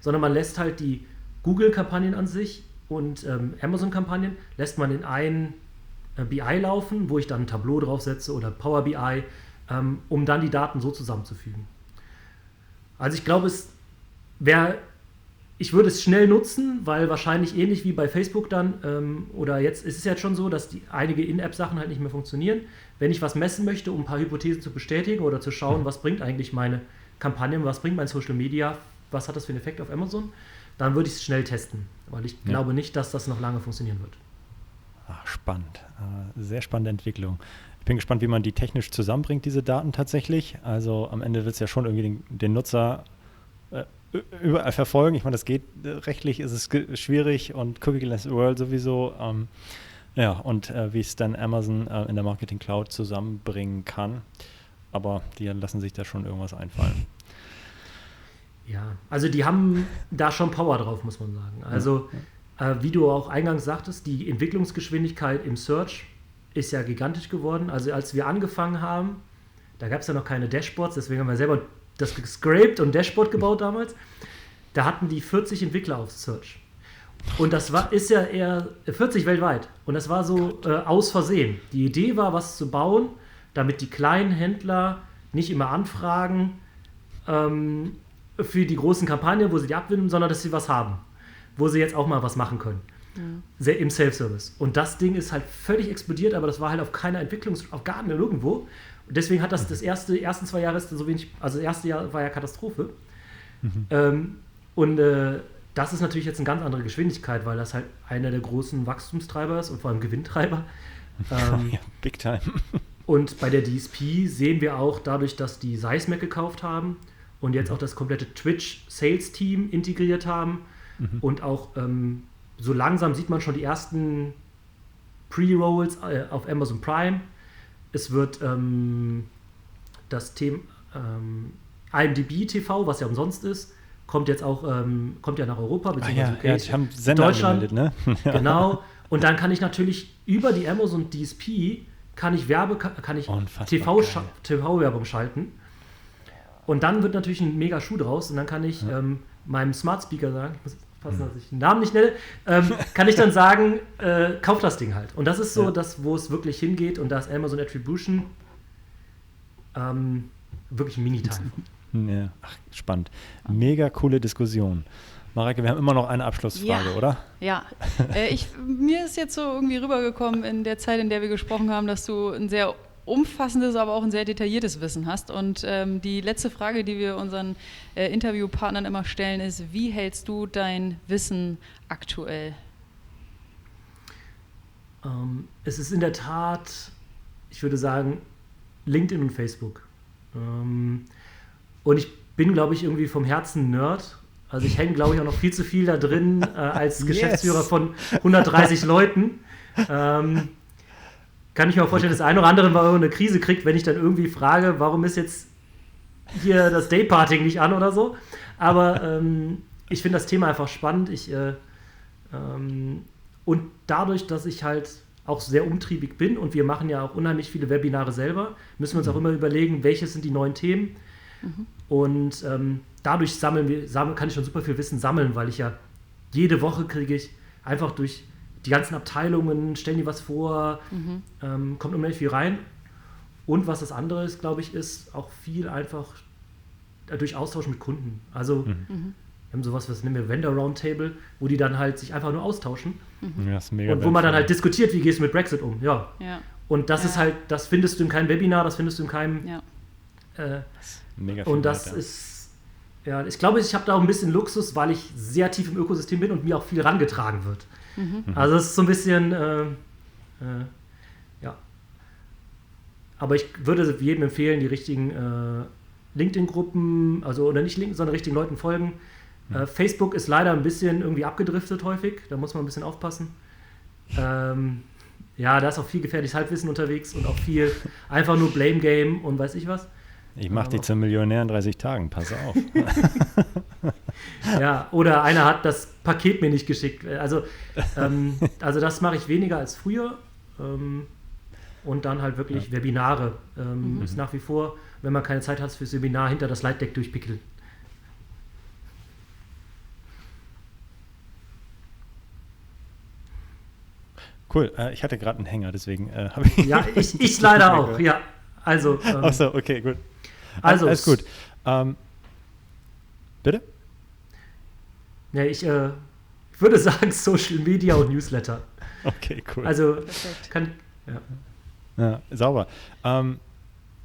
sondern man lässt halt die Google-Kampagnen an sich und ähm, Amazon-Kampagnen lässt man in einen äh, BI laufen, wo ich dann ein Tableau draufsetze oder Power BI, ähm, um dann die Daten so zusammenzufügen. Also ich glaube, es wäre, ich würde es schnell nutzen, weil wahrscheinlich ähnlich wie bei Facebook dann, ähm, oder jetzt ist es jetzt schon so, dass die, einige In-App-Sachen halt nicht mehr funktionieren. Wenn ich was messen möchte, um ein paar Hypothesen zu bestätigen oder zu schauen, was bringt eigentlich meine Kampagne, was bringt mein Social Media, was hat das für einen Effekt auf Amazon, dann würde ich es schnell testen, weil ich ja. glaube nicht, dass das noch lange funktionieren wird. Ach, spannend. Äh, sehr spannende Entwicklung. Ich bin gespannt, wie man die technisch zusammenbringt, diese Daten tatsächlich. Also am Ende wird es ja schon irgendwie den, den Nutzer äh, überall verfolgen. Ich meine, das geht äh, rechtlich, ist es schwierig und Cookie-less World sowieso. Ähm, ja, und äh, wie es dann Amazon äh, in der Marketing Cloud zusammenbringen kann. Aber die lassen sich da schon irgendwas einfallen. Ja, also die haben da schon Power drauf, muss man sagen. Also. Äh, wie du auch eingangs sagtest, die Entwicklungsgeschwindigkeit im Search ist ja gigantisch geworden. Also als wir angefangen haben, da gab es ja noch keine Dashboards, deswegen haben wir selber das gescraped und Dashboard gebaut damals. Da hatten die 40 Entwickler auf Search. Und das war, ist ja eher 40 weltweit. Und das war so äh, aus Versehen. Die Idee war, was zu bauen, damit die kleinen Händler nicht immer anfragen ähm, für die großen Kampagnen, wo sie die abwinden, sondern dass sie was haben wo sie jetzt auch mal was machen können. Ja. Im Self-Service. Und das Ding ist halt völlig explodiert, aber das war halt auf keiner Entwicklung, auf gar nirgendwo. Und deswegen hat das das erste, ersten zwei Jahre so wenig, also das erste Jahr war ja Katastrophe. Mhm. Ähm, und äh, das ist natürlich jetzt eine ganz andere Geschwindigkeit, weil das halt einer der großen Wachstumstreiber ist und vor allem Gewinntreiber. Ähm, ja, big time. und bei der DSP sehen wir auch dadurch, dass die Seismac gekauft haben und jetzt auch das komplette Twitch Sales Team integriert haben und auch ähm, so langsam sieht man schon die ersten Pre-Rolls äh, auf Amazon Prime. Es wird ähm, das Thema ähm, IMDb TV, was ja umsonst ist, kommt jetzt auch ähm, kommt ja nach Europa Ah, beziehungsweise ja, ja, die haben Sender Deutschland. ne? Ja. Genau. Und dann kann ich natürlich über die Amazon DSP kann ich Werbe kann ich TV geil. scha- TV-Werbung schalten. Und dann wird natürlich ein mega Schuh draus und dann kann ich ähm, meinem Smart Speaker sagen, ich muss passen, dass ich den Namen nicht nenne, ähm, kann ich dann sagen, äh, kauf das Ding halt. Und das ist so Ja. das, wo es wirklich hingeht und da ist Amazon Attribution ähm, wirklich ein Mini-Teil. Ja, ach, spannend. Mega coole Diskussion. Mareike, wir haben immer noch eine Abschlussfrage, Ja. oder? Ja, äh, ich, mir ist jetzt so irgendwie rübergekommen in der Zeit, in der wir gesprochen haben, dass du ein sehr umfassendes, aber auch ein sehr detailliertes Wissen hast. Und ähm, die letzte Frage, die wir unseren äh, Interviewpartnern immer stellen, ist, wie hältst du dein Wissen aktuell? Ähm, es ist in der Tat, ich würde sagen, LinkedIn und Facebook. Ähm, und ich bin, glaube ich, irgendwie vom Herzen Nerd. Also ich hänge, glaube ich, auch noch viel zu viel da drin äh, als Yes. Geschäftsführer von 130 Leuten. Ähm, kann ich mir auch vorstellen, dass ein oder andere mal eine Krise kriegt, wenn ich dann irgendwie frage, warum ist jetzt hier das Dayparting nicht an oder so. Aber ähm, ich finde das Thema einfach spannend. Ich, äh, ähm, und dadurch, dass ich halt auch sehr umtriebig bin und wir machen ja auch unheimlich viele Webinare selber, müssen wir uns auch immer überlegen, welche sind die neuen Themen. Und ähm, dadurch sammeln wir, sammeln, kann ich schon super viel Wissen sammeln, weil ich ja jede Woche kriege ich einfach durch die ganzen Abteilungen, stellen die was vor, ähm, kommt unheimlich viel rein. Und was das andere ist, glaube ich, ist auch viel einfach äh, durch Austausch mit Kunden. Also wir haben sowas, was nennen wir Vendor Roundtable, wo die dann halt sich einfach nur austauschen Ja, ist mega und wo man dann halt diskutiert, wie gehst du mit Brexit um. Ja. Ja, Und das Ja. ist halt, das findest du in keinem Webinar, das findest du in keinem. ja. Äh, Mega viel und das ja. ist, ja, ich glaube, ich habe da auch ein bisschen Luxus, weil ich sehr tief im Ökosystem bin und mir auch viel rangetragen wird. Also es ist so ein bisschen, äh, äh, ja. Aber ich würde jedem empfehlen, die richtigen äh, LinkedIn-Gruppen, also oder nicht LinkedIn, sondern richtigen Leuten folgen. Äh, Facebook ist leider ein bisschen irgendwie abgedriftet häufig, da muss man ein bisschen aufpassen. Ähm, ja, da ist auch viel gefährliches Halbwissen unterwegs und auch viel einfach nur Blame Game und weiß ich was. Ich mach dich zum Millionär in 30 Tagen, pass auf. Ja, oder einer hat das Paket mir nicht geschickt. Also, ähm, also das mache ich weniger als früher. Ähm, und dann halt wirklich Webinare. Ähm, Ist nach wie vor, wenn man keine Zeit hat fürs Webinar, hinter das Slide Deck durchpickeln. Cool, äh, ich hatte gerade einen Hänger, deswegen äh, habe ich. Ja, ich, ich leider auch. Ja, also, ähm, Achso, okay, gut. Also, Alles gut. Ähm, bitte? Ja, ich äh, würde sagen Social Media und Newsletter. Okay, cool. Also, Perfekt. kann, ja. Ja, sauber. Ähm,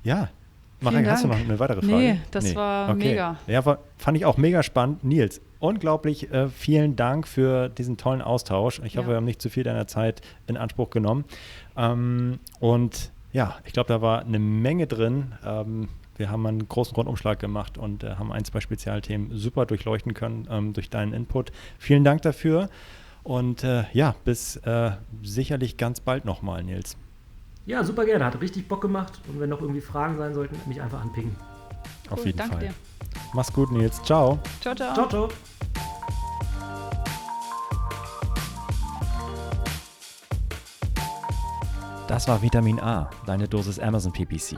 ja, Vielen Marek, hast du noch Dank. eine weitere Frage? Nee, das war mega. Ja, war, fand ich auch mega spannend. Nils, unglaublich äh, vielen Dank für diesen tollen Austausch. Ich hoffe, Ja. wir haben nicht zu viel deiner Zeit in Anspruch genommen. Ähm, und ja, ich glaube, da war eine Menge drin. Ähm, wir haben einen großen Rundumschlag gemacht und äh, haben ein, zwei Spezialthemen super durchleuchten können ähm, durch deinen Input. Vielen Dank dafür. Und äh, ja, bis äh, sicherlich ganz bald nochmal, Nils. ja, super gerne. Hat richtig Bock gemacht. Und wenn noch irgendwie Fragen sein sollten, mich einfach anpingen. Auf Cool, jeden danke Fall. dir. Mach's gut, Nils. Ciao. Ciao, ciao. Ciao, ciao. Das war Vitamin A, deine Dosis Amazon PPC.